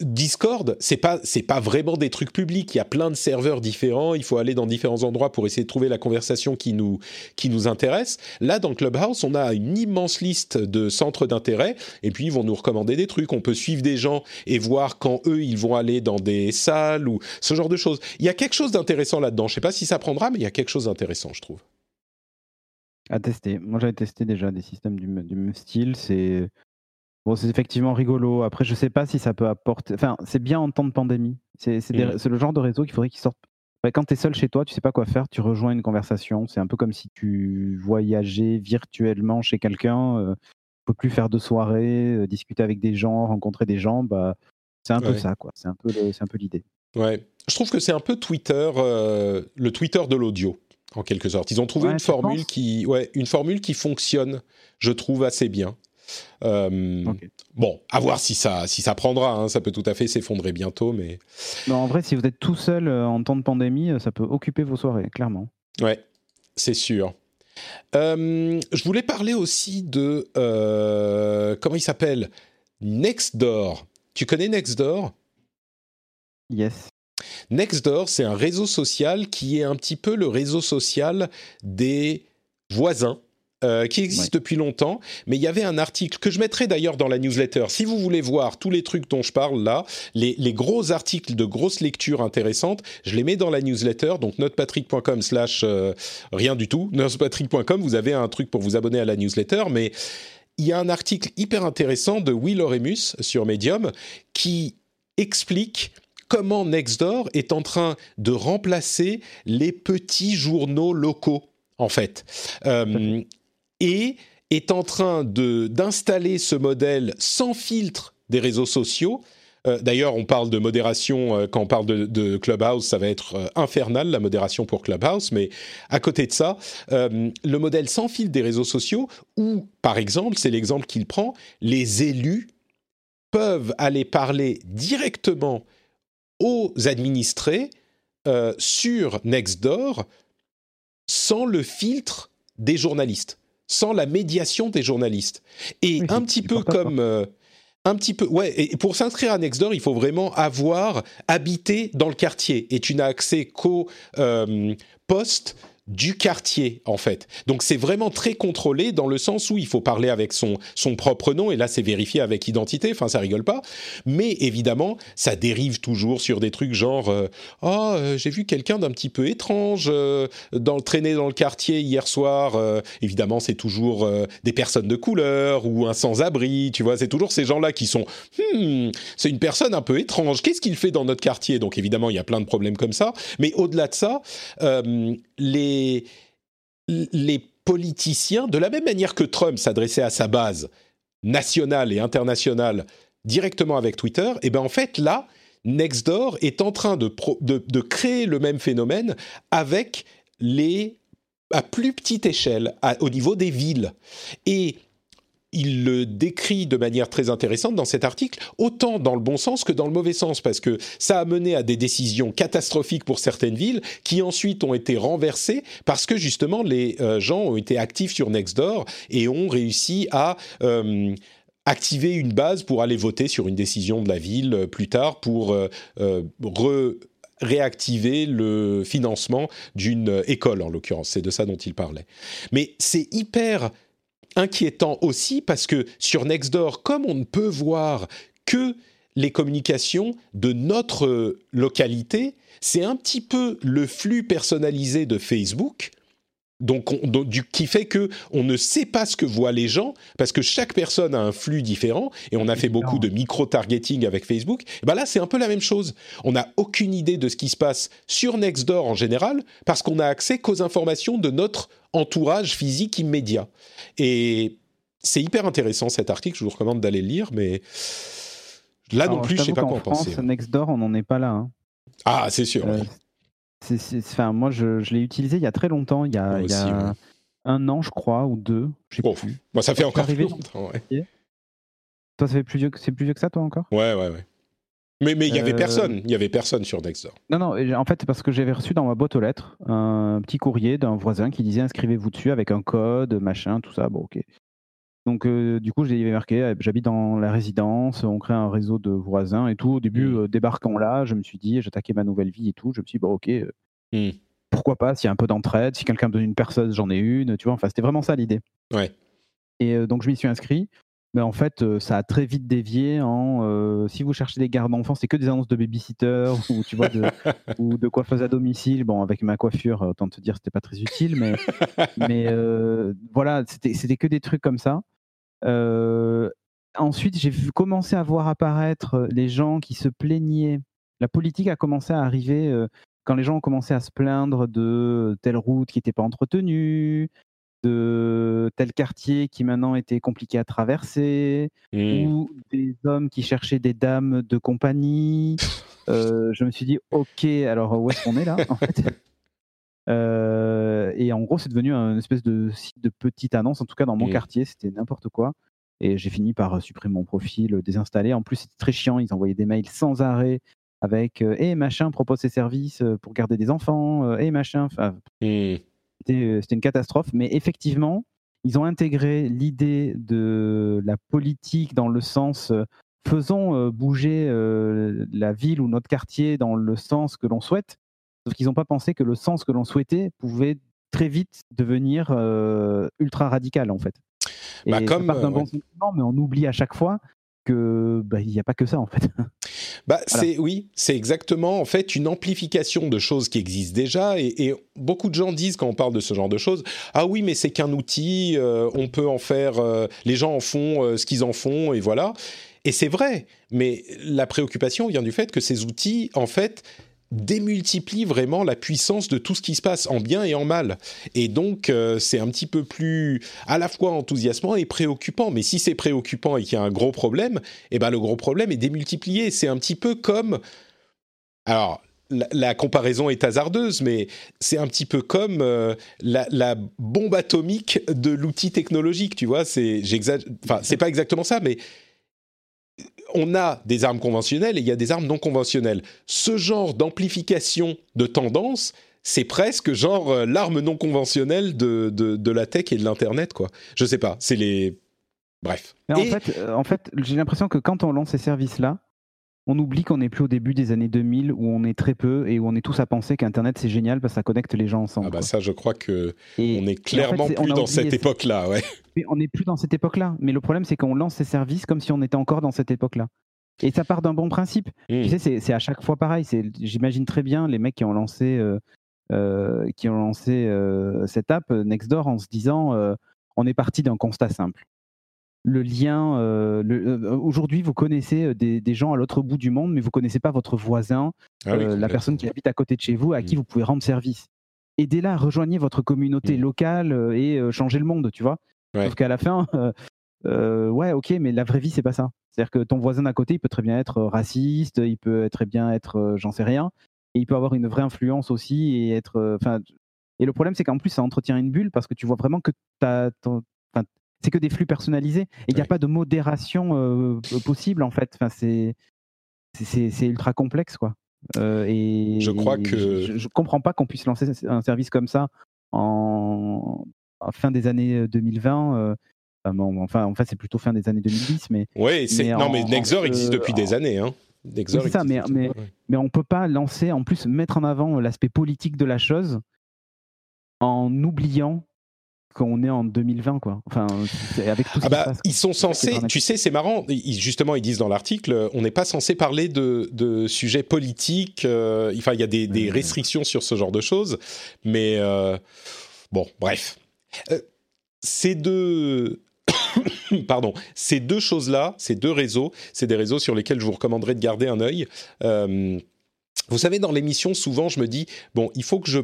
Discord, c'est pas c'est pas vraiment des trucs publics. Il y a plein de serveurs différents. Il faut aller dans différents endroits pour essayer de trouver la conversation qui nous qui nous intéresse. Là, dans Clubhouse, on a une immense liste de centres d'intérêt, et puis ils vont nous recommander des trucs. On peut suivre des gens et voir quand eux ils vont aller dans des salles ou ce genre de choses. Il y a quelque chose d'intéressant là-dedans. Je ne sais pas si ça prendra, mais il y a quelque chose d'intéressant, je trouve. À tester. Moi, j'avais testé déjà des systèmes du, même style. C'est bon, c'est effectivement rigolo. Après, je ne sais pas si ça peut apporter. Enfin, c'est bien en temps de pandémie. C'est mm. le genre de réseau qu'il faudrait qu'il sorte. quand tu es seul chez toi, tu sais pas quoi faire, tu rejoins une conversation. C'est un peu comme si tu voyageais virtuellement chez quelqu'un. Euh, ne peux plus faire de soirée, euh, discuter avec des gens, rencontrer des gens. Bah, c'est un peu ça, quoi. C'est un peu, c'est un peu l'idée. Ouais, je trouve que c'est un peu Twitter, euh, le Twitter de l'audio, en quelque sorte. Ils ont trouvé une formule qui, ouais, une formule qui fonctionne, je trouve assez bien. Euh, bon, à voir si ça, si ça prendra. Hein. ça peut tout à fait s'effondrer bientôt, mais. Non, en vrai, si vous êtes tout seul euh, en temps de pandémie, ça peut occuper vos soirées, clairement. Ouais, c'est sûr. je voulais parler aussi de comment il s'appelle? Nextdoor. Tu connais Nextdoor? Yes. Nextdoor, c'est un réseau social qui est un petit peu le réseau social des voisins. Euh, qui existe depuis longtemps, mais il y avait un article que je mettrai d'ailleurs dans la newsletter. Si vous voulez voir tous les trucs dont je parle là, les, gros articles de grosses lectures intéressantes, je les mets dans la newsletter, donc notepatrick.com slash euh, rien du tout, notepatrick.com, vous avez un truc pour vous abonner à la newsletter, mais il y a un article hyper intéressant de Will Oremus sur Medium qui explique comment Nextdoor est en train de remplacer les petits journaux locaux, en fait. Euh, et est en train d'installer ce modèle sans filtre des réseaux sociaux. Euh, d'ailleurs, on parle de modération, euh, quand on parle de, Clubhouse, ça va être infernal, la modération pour Clubhouse, mais à côté de ça, le modèle sans filtre des réseaux sociaux, où, par exemple, c'est l'exemple qu'il prend, les élus peuvent aller parler directement aux administrés euh, sur Nextdoor sans le filtre des journalistes, sans la médiation des journalistes. Et un petit peu comme... Euh, un petit peu, ouais. Et pour s'inscrire à Nextdoor, il faut vraiment avoir habité dans le quartier. Et tu n'as accès qu'au euh, poste du quartier en fait. Donc c'est vraiment très contrôlé dans le sens où il faut parler avec son son propre nom et là c'est vérifié avec identité, enfin ça rigole pas. Mais évidemment, ça dérive toujours sur des trucs genre euh, oh euh, j'ai vu quelqu'un d'un petit peu étrange euh, dans traîner dans le quartier hier soir. évidemment, c'est toujours des personnes de couleur ou un sans-abri, tu vois, c'est toujours ces gens-là qui sont hmm, c'est une personne un peu étrange. Qu'est-ce qu'il fait dans notre quartier? Donc évidemment, il y a plein de problèmes comme ça, mais au-delà de ça, les les, politiciens, de la même manière que Trump s'adressait à sa base nationale et internationale directement avec Twitter, et eh bien en fait là, Nextdoor est en train de, de, créer le même phénomène avec les à plus petite échelle, au niveau des villes. Et il le décrit de manière très intéressante dans cet article, autant dans le bon sens que dans le mauvais sens, parce que ça a mené à des décisions catastrophiques pour certaines villes, qui ensuite ont été renversées parce que justement les euh, gens ont été actifs sur Nextdoor et ont réussi à euh, activer une base pour aller voter sur une décision de la ville euh, plus tard pour réactiver le financement d'une école en l'occurrence. C'est de ça dont il parlait. Mais c'est hyper inquiétant aussi parce que sur Nextdoor, comme on ne peut voir que les communications de notre localité, c'est un petit peu le flux personnalisé de Facebook donc, du, qui fait que on ne sait pas ce que voient les gens parce que chaque personne a un flux différent et on a fait beaucoup de micro-targeting avec Facebook. Et ben là, c'est un peu la même chose. On n'a aucune idée de ce qui se passe sur Nextdoor en général parce qu'on a accès qu'aux informations de notre entourage physique immédiat. Et c'est hyper intéressant cet article. Je vous recommande d'aller le lire, mais là non plus, je sais pas quoi en penser. Nextdoor, on n'en est pas là. Hein. Ah, c'est sûr. Euh, enfin, moi, je, l'ai utilisé il y a très longtemps, il y a, un an, je crois, ou deux. Je plus. Moi, ça fait encore plus longtemps. Ouais. Toi, ça fait plus vieux, c'est plus vieux que ça, toi encore? Ouais, ouais, ouais. Mais mais il y avait euh, personne, il y avait personne sur Nextdoor. Non, non. En fait, parce que j'avais reçu dans ma boîte aux lettres un petit courrier d'un voisin qui disait inscrivez-vous dessus avec un code, machin, tout ça. Bon, ok. Donc, euh, du coup, j'ai marqué, euh, j'habite dans la résidence, on crée un réseau de voisins et tout. Au début, mmh. euh, débarquant là, je me suis dit, j'attaquais ma nouvelle vie et tout. Je me suis dit, bon, ok, mmh. pourquoi pas, s'il y a un peu d'entraide, si quelqu'un me donne une personne, j'en ai une, tu vois. Enfin, c'était vraiment ça l'idée. Ouais. Et donc, je m'y suis inscrit. Mais en fait, ça a très vite dévié en si vous cherchez des gardes d'enfants, c'est que des annonces de babysitter ou tu vois de, ou de coiffeuse à domicile. Bon, avec ma coiffure, autant te dire, c'était pas très utile, mais mais voilà, c'était que des trucs comme ça ensuite, j'ai vu commencer à voir apparaître les gens qui se plaignaient. La politique a commencé à arriver quand les gens ont commencé à se plaindre de telle route qui n'était pas entretenue, de tel quartier qui maintenant était compliqué à traverser, mmh. ou des hommes qui cherchaient des dames de compagnie. je me suis dit, ok, alors où est-ce qu'on est là en fait? Et en gros, c'est devenu un espèce de site de petite annonce. En tout cas, dans mon quartier, c'était n'importe quoi. Et j'ai fini par supprimer mon profil, désinstaller. En plus, c'était très chiant. Ils envoyaient des mails sans arrêt avec euh, Eh machin propose ses services euh, pour garder des enfants. Eh machin. Enfin, c'était une catastrophe. Mais effectivement, ils ont intégré l'idée de la politique dans le sens faisons bouger la ville ou notre quartier dans le sens que l'on souhaite Sauf qu'ils n'ont pas pensé que le sens que l'on souhaitait pouvait très vite devenir euh, ultra radical en fait. Bah, comme, ça part d'un euh, bon sentiment, mais on oublie à chaque fois que bah, il n'y a pas que ça en fait. Bah, c'est oui, c'est exactement en fait une amplification de choses qui existent déjà et, beaucoup de gens disent quand on parle de ce genre de choses, ah oui mais c'est qu'un outil, euh, on peut en faire, les gens en font ce qu'ils en font et voilà. Et c'est vrai, mais la préoccupation vient du fait que ces outils en fait démultiplie vraiment la puissance de tout ce qui se passe en bien et en mal. Et donc, euh, c'est un petit peu plus à la fois enthousiasmant et préoccupant. Mais si c'est préoccupant et qu'il y a un gros problème, eh ben le gros problème est démultiplié. C'est un petit peu comme... Alors, la, comparaison est hasardeuse, mais c'est un petit peu comme euh, la, bombe atomique de l'outil technologique, tu vois. C'est, enfin, c'est pas exactement ça, mais on a des armes conventionnelles et il y a des armes non conventionnelles. Ce genre d'amplification de tendance, c'est presque genre euh, l'arme non conventionnelle de, de, la tech et de l'internet, quoi. Je sais pas, c'est les. Bref. en, fait, euh, en fait, j'ai l'impression que quand on lance ces services-là, on oublie qu'on n'est plus au début des années 2000 où on est très peu et où on est tous à penser qu'Internet c'est génial parce que ça connecte les gens ensemble. Ah bah ça, je crois que on est clairement plus dans cette époque-là, ouais. on n'est plus dans cette époque-là. Mais le problème, c'est qu'on lance ces services comme si on était encore dans cette époque-là. Et ça part d'un bon principe. Tu mmh. sais, c'est à chaque fois pareil. J'imagine très bien les mecs qui ont lancé, euh, euh, qui ont lancé euh, cette app Nextdoor en se disant on est parti d'un constat simple le lien. Euh, euh, aujourd'hui, vous connaissez euh, des, gens à l'autre bout du monde, mais vous connaissez pas votre voisin, ah la personne qui habite à côté de chez vous, à qui mmh. vous pouvez rendre service. Aidez-la, rejoignez votre communauté mmh. locale et changez le monde, tu vois. Sauf qu'à la fin, ouais, ok, mais la vraie vie, c'est pas ça. C'est-à-dire que ton voisin d'à côté, il peut très bien être raciste, il peut très bien être, j'en sais rien, et il peut avoir une vraie influence aussi et être, enfin. et le problème, c'est qu'en plus, ça entretient une bulle parce que tu vois vraiment que ta, c'est que des flux personnalisés. Et il n'y a pas de modération possible, en fait. Enfin, c'est c'est ultra complexe, quoi. et je crois que je, ne comprends pas qu'on puisse lancer un service comme ça en, fin des années 2020. enfin, en fait, c'est plutôt fin des années 2010, mais. Oui, c'est non, mais Nexor existe depuis des années, hein. ça, mais, mais, mais on peut pas lancer, en plus, mettre en avant l'aspect politique de la chose en oubliant qu'on est en 2020, quoi. Enfin, avec tout ah bah, Ils sont censés, tu sais, c'est marrant, justement, ils disent dans l'article, on n'est pas censé parler de, de sujets politiques, euh, enfin, il y a des, des, restrictions sur ce genre de choses, mais euh, bon, bref. Euh, ces deux... Pardon, ces deux choses-là, ces deux réseaux, c'est des réseaux sur lesquels je vous recommanderais de garder un œil. vous savez, dans l'émission, souvent, je me dis, bon, il faut que je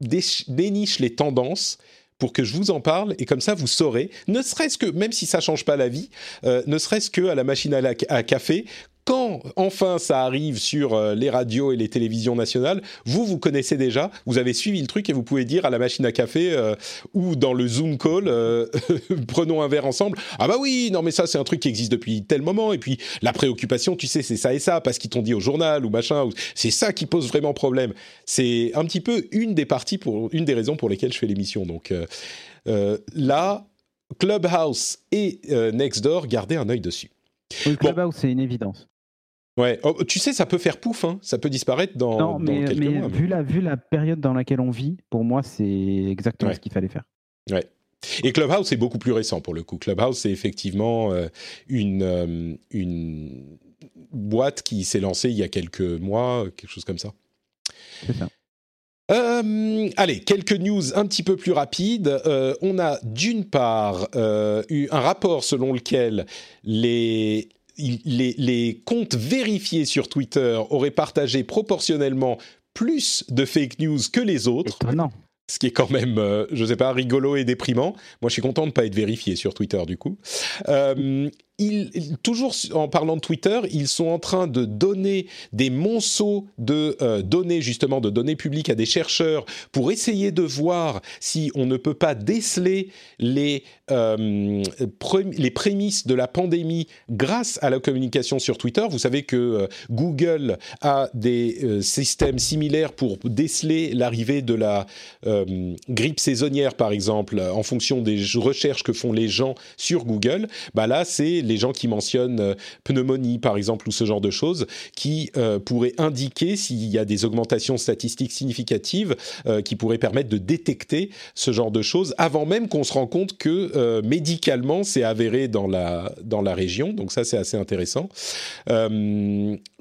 déniche les tendances pour que je vous en parle et comme ça vous saurez, ne serait-ce que, même si ça change pas la vie, euh, ne serait-ce que à la machine à, à café, quand enfin ça arrive sur euh, les radios et les télévisions nationales, vous, vous connaissez déjà, vous avez suivi le truc et vous pouvez dire à la machine à café euh, ou dans le Zoom call, euh, prenons un verre ensemble. Ah bah oui, non mais ça c'est un truc qui existe depuis tel moment. Et puis la préoccupation, tu sais, c'est ça et ça parce qu'ils t'ont dit au journal ou machin. C'est ça qui pose vraiment problème. C'est un petit peu une des parties pour une des raisons pour lesquelles je fais l'émission. Donc là, Clubhouse et Nextdoor, gardez un œil dessus. Clubhouse, c'est une évidence. Ouais, oh, tu sais, ça peut faire pouf, hein. ça peut disparaître dans, non, mais, quelques mois. Vu, la, vu la période dans laquelle on vit, pour moi, c'est exactement ce qu'il fallait faire. Ouais. Et Clubhouse, c'est beaucoup plus récent pour le coup. Clubhouse, c'est effectivement euh, une, euh, une boîte qui s'est lancée il y a quelques mois, quelque chose comme ça. C'est ça. Euh, allez, quelques news un petit peu plus rapides. on a d'une part eu un rapport selon lequel les, les, comptes vérifiés sur Twitter auraient partagé proportionnellement plus de fake news que les autres. Ce qui est quand même, euh, je ne sais pas, rigolo et déprimant. Moi, je suis content de ne pas être vérifié sur Twitter, du coup. Euh, toujours en parlant de Twitter, ils sont en train de donner des monceaux de euh, données, justement, de données publiques à des chercheurs pour essayer de voir si on ne peut pas déceler les, euh, les prémices de la pandémie grâce à la communication sur Twitter. Vous savez que euh, Google a des systèmes similaires pour déceler l'arrivée de la grippe saisonnière, par exemple, en fonction des recherches que font les gens sur Google. Bah là, c'est les gens qui mentionnent euh, pneumonie, par exemple, ou ce genre de choses, qui euh, pourraient indiquer s'il y a des augmentations statistiques significatives euh, qui pourraient permettre de détecter ce genre de choses avant même qu'on se rende compte que médicalement c'est avéré dans la, dans la région. Donc ça, c'est assez intéressant.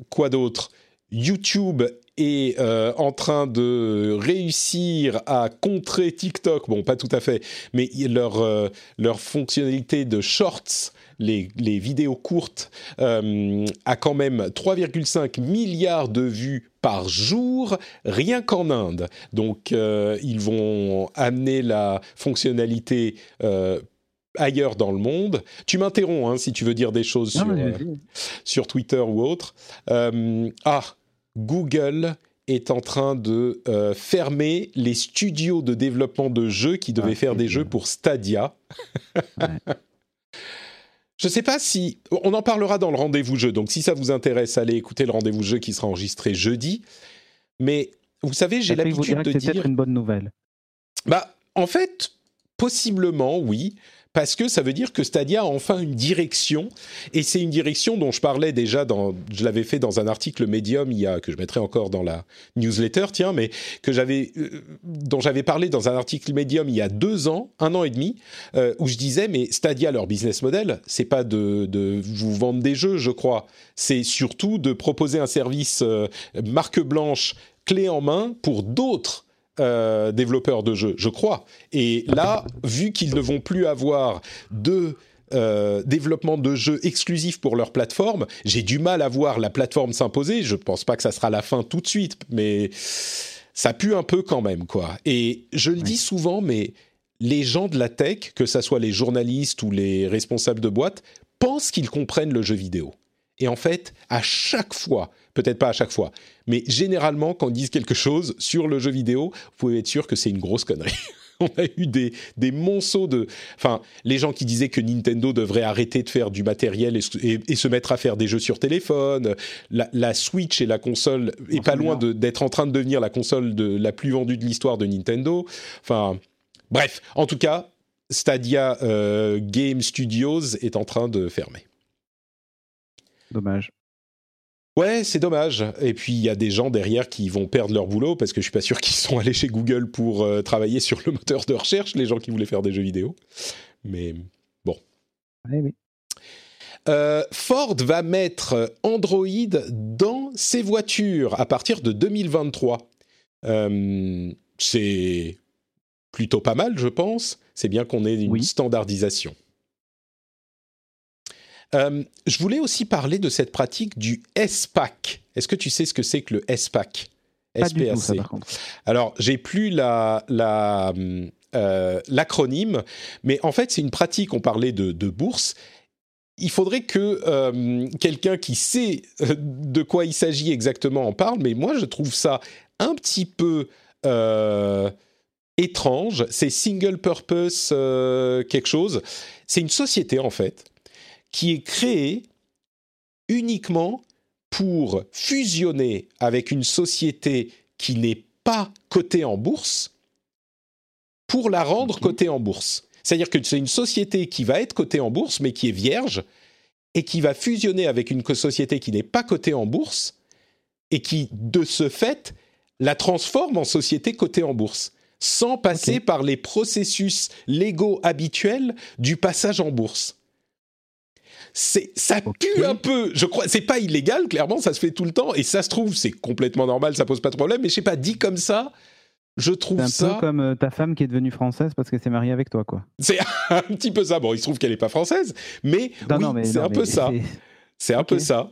quoi d'autre? YouTube est en train de réussir à contrer TikTok, bon pas tout à fait, mais leur, leur fonctionnalité de shorts les, vidéos courtes, euh, a quand même 3,5 milliards de vues par jour, rien qu'en Inde. Donc, euh, ils vont amener la fonctionnalité euh, ailleurs dans le monde. Tu m'interromps hein, si tu veux dire des choses sur, sur, Twitter ou autre. ah, Google est en train de fermer les studios de développement de jeux qui devaient ah, faire des jeux pour Stadia. Je ne sais pas si on en parlera dans le rendez-vous jeu. Donc si ça vous intéresse, allez écouter le rendez-vous jeu qui sera enregistré jeudi. Mais vous savez, j'ai l'habitude de dire. C'est une bonne nouvelle. Bah, en fait, possiblement, oui parce que ça veut dire que Stadia a enfin une direction, et c'est une direction dont je parlais déjà, dans, je l'avais fait dans un article Medium, il y a, que je mettrai encore dans la newsletter, tiens, mais que j'avais, euh, dont j'avais parlé dans un article Medium il y a deux ans, un an et demi, euh, où je disais, mais Stadia, leur business model, c'est pas de, de, vous vendre des jeux, je crois, c'est surtout de proposer un service euh, marque blanche, clé en main pour d'autres euh, développeurs de jeux, je crois. Et là, vu qu'ils ne vont plus avoir de euh, développement de jeux exclusifs pour leur plateforme, j'ai du mal à voir la plateforme s'imposer. Je ne pense pas que ça sera la fin tout de suite, mais ça pue un peu quand même, quoi. Et je le dis souvent, mais les gens de la tech, que ce soit les journalistes ou les responsables de boîtes, pensent qu'ils comprennent le jeu vidéo. Et en fait, à chaque fois, peut-être pas à chaque fois, mais généralement, quand ils disent quelque chose sur le jeu vidéo, vous pouvez être sûr que c'est une grosse connerie. on a eu des, des monceaux de... Enfin, les gens qui disaient que Nintendo devrait arrêter de faire du matériel et, se mettre à faire des jeux sur téléphone. La, Switch et la console est pas loin d'être en train de devenir la console de, la plus vendue de l'histoire de Nintendo. Enfin, bref, en tout cas, Stadia euh, Game Studios est en train de fermer. Dommage. Ouais, c'est dommage. Et puis il y a des gens derrière qui vont perdre leur boulot parce que je suis pas sûr qu'ils sont allés chez Google pour euh, travailler sur le moteur de recherche, les gens qui voulaient faire des jeux vidéo. Mais bon. Oui, oui. Euh, Ford va mettre Android dans ses voitures à partir de 2023. Euh, c'est plutôt pas mal, je pense. C'est bien qu'on ait une standardisation. Euh, je voulais aussi parler de cette pratique du SPAC. Est-ce que tu sais ce que c'est que le SPAC SPAC. Alors, j'ai plus la, la, euh, l'acronyme, mais en fait, c'est une pratique. On parlait de, bourse. Il faudrait que euh, quelqu'un qui sait de quoi il s'agit exactement en parle, mais moi, je trouve ça un petit peu étrange. C'est single purpose quelque chose. C'est une société, en fait, qui est créé uniquement pour fusionner avec une société qui n'est pas cotée en bourse pour la rendre cotée en bourse. C'est-à-dire que c'est une société qui va être cotée en bourse mais qui est vierge et qui va fusionner avec une société qui n'est pas cotée en bourse et qui, de ce fait, la transforme en société cotée en bourse sans passer par les processus légaux habituels du passage en bourse c'est ça pue un peu. Je crois, c'est pas illégal, clairement, ça se fait tout le temps et ça se trouve, c'est complètement normal, ça pose pas de problème. Mais je sais pas, dit comme ça, je trouve ça. C'est un peu comme euh, ta femme qui est devenue française parce qu'elle s'est mariée avec toi, quoi. C'est un petit peu ça. Bon, il se trouve qu'elle est pas française, mais, oui, c'est un, peu ça. C'est un peu ça.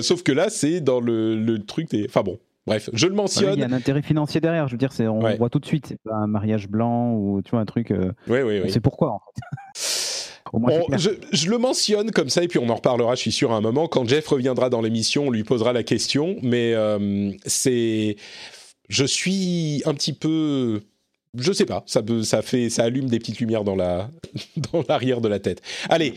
sauf que là, c'est dans le, le truc des. Enfin bon, Bref, je le mentionne. Il y a un intérêt financier derrière. Je veux dire, on voit tout de suite. C'est pas un mariage blanc ou tu vois un truc. Euh, oui, oui, oui. C'est pourquoi en fait. je, le mentionne comme ça et puis on en reparlera, je suis sûr, à un moment. Quand Jeff reviendra dans l'émission, on lui posera la question. Mais euh, c'est. Je suis un petit peu. Je sais pas, ça, ça, fait, ça allume des petites lumières dans, la, dans l'arrière de la tête. Allez,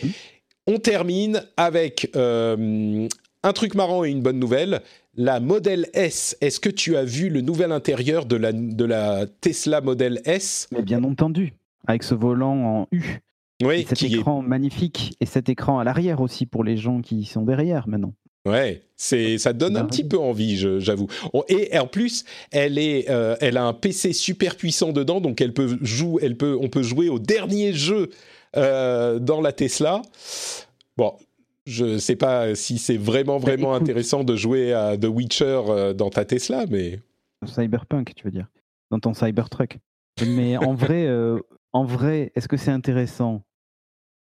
on termine avec euh, un truc marrant et une bonne nouvelle. La Model S, est-ce que tu as vu le nouvel intérieur de la, de la Tesla Model S? Bien entendu, avec ce volant en U. Oui, cet écran magnifique et cet écran à l'arrière aussi pour les gens qui sont derrière maintenant. Ouais, c'est ça donne un petit peu envie, j'avoue. Et en plus, elle est, euh, elle a un PC super puissant dedans, donc elle peut jouer, elle peut, on peut jouer au dernier jeu euh, dans la Tesla. Bon, je sais pas si c'est vraiment bah, vraiment intéressant de jouer à The Witcher euh, dans ta Tesla, mais Cyberpunk, tu veux dire, dans ton Cybertruck. Mais en vrai, en vrai, est-ce que c'est intéressant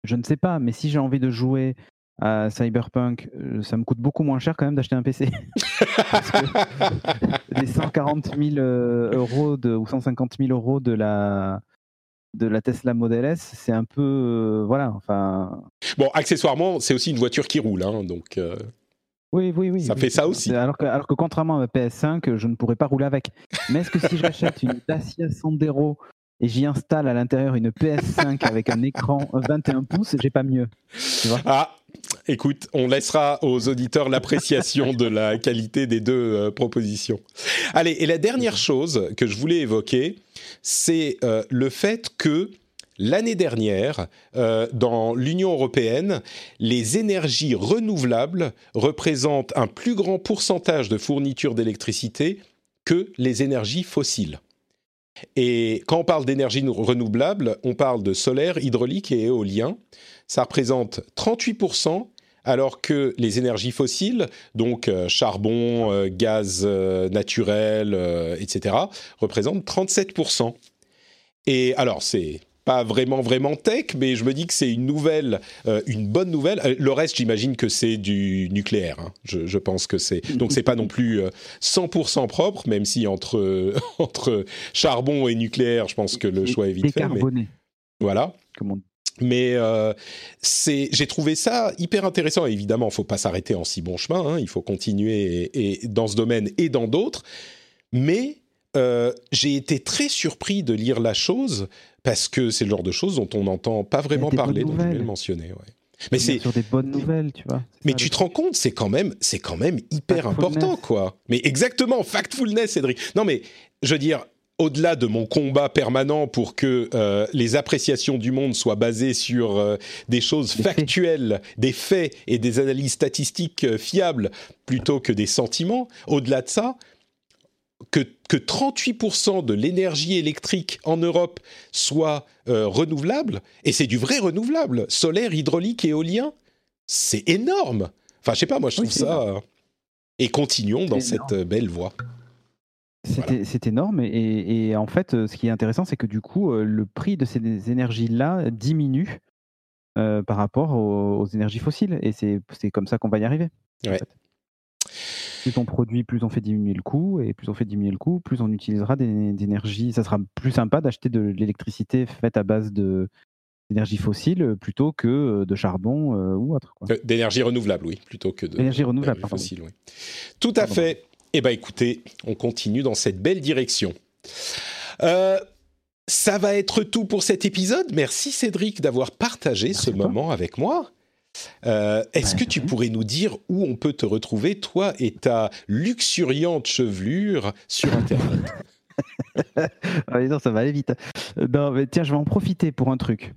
je ne sais pas, mais si j'ai envie de jouer à Cyberpunk, euh, ça me coûte beaucoup moins cher quand même d'acheter un PC. les 140 000 euh, euros ou 150 000 euros de la, de la Tesla Model S, c'est un peu. Euh, voilà, enfin. Bon, accessoirement, c'est aussi une voiture qui roule, hein, donc. Oui, oui, oui. Ça fait ça aussi. Alors que, alors que contrairement à ma PS5, je ne pourrais pas rouler avec. Mais est-ce que si j'achète une Dacia Sandero et j'y installe à l'intérieur une PS5 avec un écran 21 pouces, j'ai pas mieux. ah, écoute, on laissera aux auditeurs l'appréciation de la qualité des deux euh, propositions. Allez, et la dernière chose que je voulais évoquer, c'est euh, le fait que l'année dernière, euh, dans l'Union européenne, les énergies renouvelables représentent un plus grand pourcentage de fourniture d'électricité que les énergies fossiles. Et quand on parle d'énergie renouvelable, on parle de solaire, hydraulique et éolien. Ça représente 38%, alors que les énergies fossiles, donc euh, charbon, euh, gaz euh, naturel, etc., représentent 37%. Et alors, c'est pas vraiment vraiment tech, mais je me dis que c'est une nouvelle, euh, une bonne nouvelle. Euh, le reste, j'imagine que c'est du nucléaire. Hein. Je, pense que c'est donc c'est pas non plus 100% euh, propre, même si entre entre charbon et nucléaire, je pense que le choix est vite fait. Mais... Voilà. Mais c'est, j'ai trouvé ça hyper intéressant. évidemment, il faut pas s'arrêter en si bon chemin. Hein. Il faut continuer et, dans ce domaine et dans d'autres. Mais euh, j'ai été très surpris de lire la chose parce que c'est le genre de choses dont on n'entend pas vraiment parler, donc je vais le mentionner. Ouais. Mais c'est sur des bonnes nouvelles, tu vois. Mais tu te rends compte, c'est quand même, c'est quand même hyper important, quoi. Mais exactement, factfulness, Cédric. Non, mais je veux dire, au-delà de mon combat permanent pour que euh, les appréciations du monde soient basées sur euh, des choses factuelles, des faits et des analyses statistiques euh, fiables plutôt que des sentiments, au-delà de ça, que, que 38% de l'énergie électrique en Europe soit renouvelable, et c'est du vrai renouvelable, solaire, hydraulique, éolien, c'est énorme. Enfin, je sais pas, moi je trouve ça... Et continuons dans cette belle voie. C'est énorme et, en fait, euh, ce qui est intéressant, c'est que du coup, euh, le prix de ces énergies-là diminue euh, par rapport aux, énergies fossiles et c'est comme ça qu'on va y arriver. Plus on produit, plus on fait diminuer le coût et plus on fait diminuer le coût, plus on utilisera d'énergie. Ça sera plus sympa d'acheter de l'électricité faite à base de d'énergie fossile plutôt que de charbon ou autre. D'énergie renouvelable, oui, plutôt que d'énergie renouvelable, fossile. Oui. Tout à fait. Eh bien écoutez, on continue dans cette belle direction. Euh, ça va être tout pour cet épisode. Merci Cédric d'avoir partagé ce moment avec moi. Euh, est-ce que tu pourrais nous dire où on peut te retrouver, toi et ta luxuriante chevelure, sur Internet? Ah, non, ça va aller vite. Non, mais tiens, je vais en profiter pour un truc.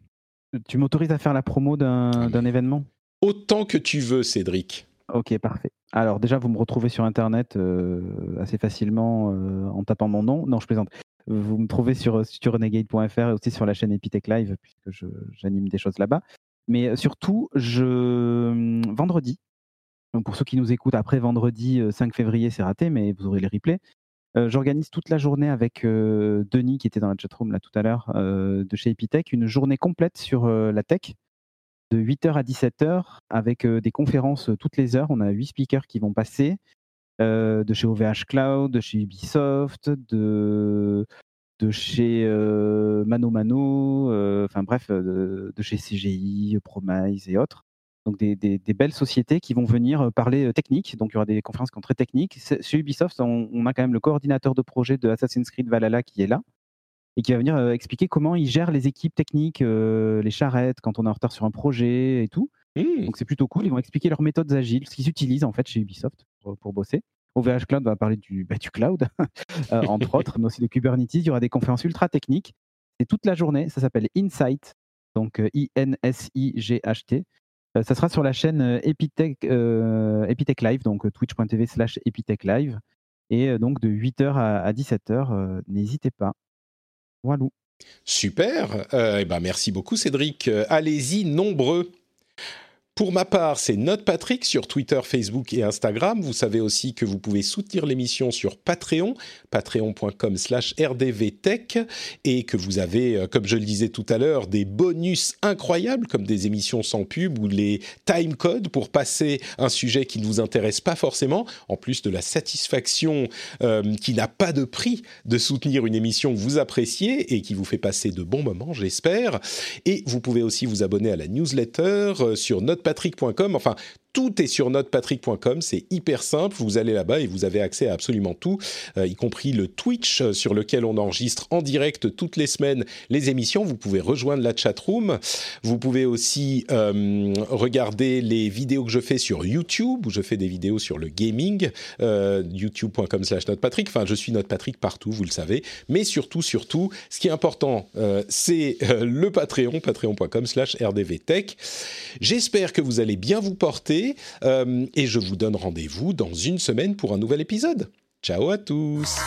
Tu m'autorises à faire la promo d'un événement? Autant que tu veux, Cédric. Ok, parfait. Alors déjà, vous me retrouvez sur Internet euh, assez facilement euh, en tapant mon nom. Non, je plaisante. Vous me trouvez sur, renegade.fr et aussi sur la chaîne Epitech Live, puisque j'anime des choses là-bas. Mais surtout, je, vendredi, donc pour ceux qui nous écoutent après vendredi 5 février, c'est raté, mais vous aurez les replays. J'organise toute la journée avec Denis, qui était dans la chatroom là tout à l'heure, de chez Epitech, une journée complète sur la tech de 8h à 17h avec des conférences toutes les heures. On a 8 speakers qui vont passer de chez OVH Cloud, de chez Ubisoft, de, de chez Mano Mano, enfin bref, de, chez CGI, Promise et autres. Donc des, des, belles sociétés qui vont venir parler technique. Donc il y aura des conférences qui sont très techniques. Chez Ubisoft, on, on, a quand même le coordinateur de projet de Assassin's Creed Valhalla qui est là et qui va venir euh, expliquer comment ils gèrent les équipes techniques, euh, les charrettes, quand on est en retard sur un projet et tout. Mmh. Donc c'est plutôt cool. Ils vont expliquer leurs méthodes agiles, ce qu'ils utilisent en fait chez Ubisoft pour, bosser. OVH Cloud va parler du, bah, du cloud, euh, entre autres, mais aussi de Kubernetes. Il y aura des conférences ultra techniques. C'est toute la journée. Ça s'appelle Insight, donc I-N-S-I-G-H-T. ça sera sur la chaîne Epitech, Epitech Live, donc twitch.tv slash Epitech Live. Et donc de 8h à 17h, n'hésitez pas. Super. Euh, eh ben merci beaucoup, Cédric. Euh, allez-y, nombreux. Pour ma part, c'est Note Patrick sur Twitter, Facebook et Instagram. Vous savez aussi que vous pouvez soutenir l'émission sur Patreon, patreon.com slash rdvtech, et que vous avez, euh, comme je le disais tout à l'heure, des bonus incroyables comme des émissions sans pub ou les time codes pour passer un sujet qui ne vous intéresse pas forcément, en plus de la satisfaction euh, qui n'a pas de prix de soutenir une émission que vous appréciez et qui vous fait passer de bons moments, j'espère. Et vous pouvez aussi vous abonner à la newsletter euh, sur Note patrick.com. Enfin, tout est sur notrepatrick.com, c'est hyper simple, vous allez là-bas et vous avez accès à absolument tout, euh, y compris le Twitch euh, sur lequel on enregistre en direct toutes les semaines les émissions. Vous pouvez rejoindre la chat room, vous pouvez aussi euh, regarder les vidéos que je fais sur YouTube, où je fais des vidéos sur le gaming, youtube.com slash notepatrick, enfin je suis notepatrick partout, vous le savez, mais surtout, surtout, ce qui est important, c'est le Patreon, patreon.com slash rdvtech. J'espère que vous allez bien vous porter, euh, et je vous donne rendez-vous dans une semaine pour un nouvel épisode. Ciao à tous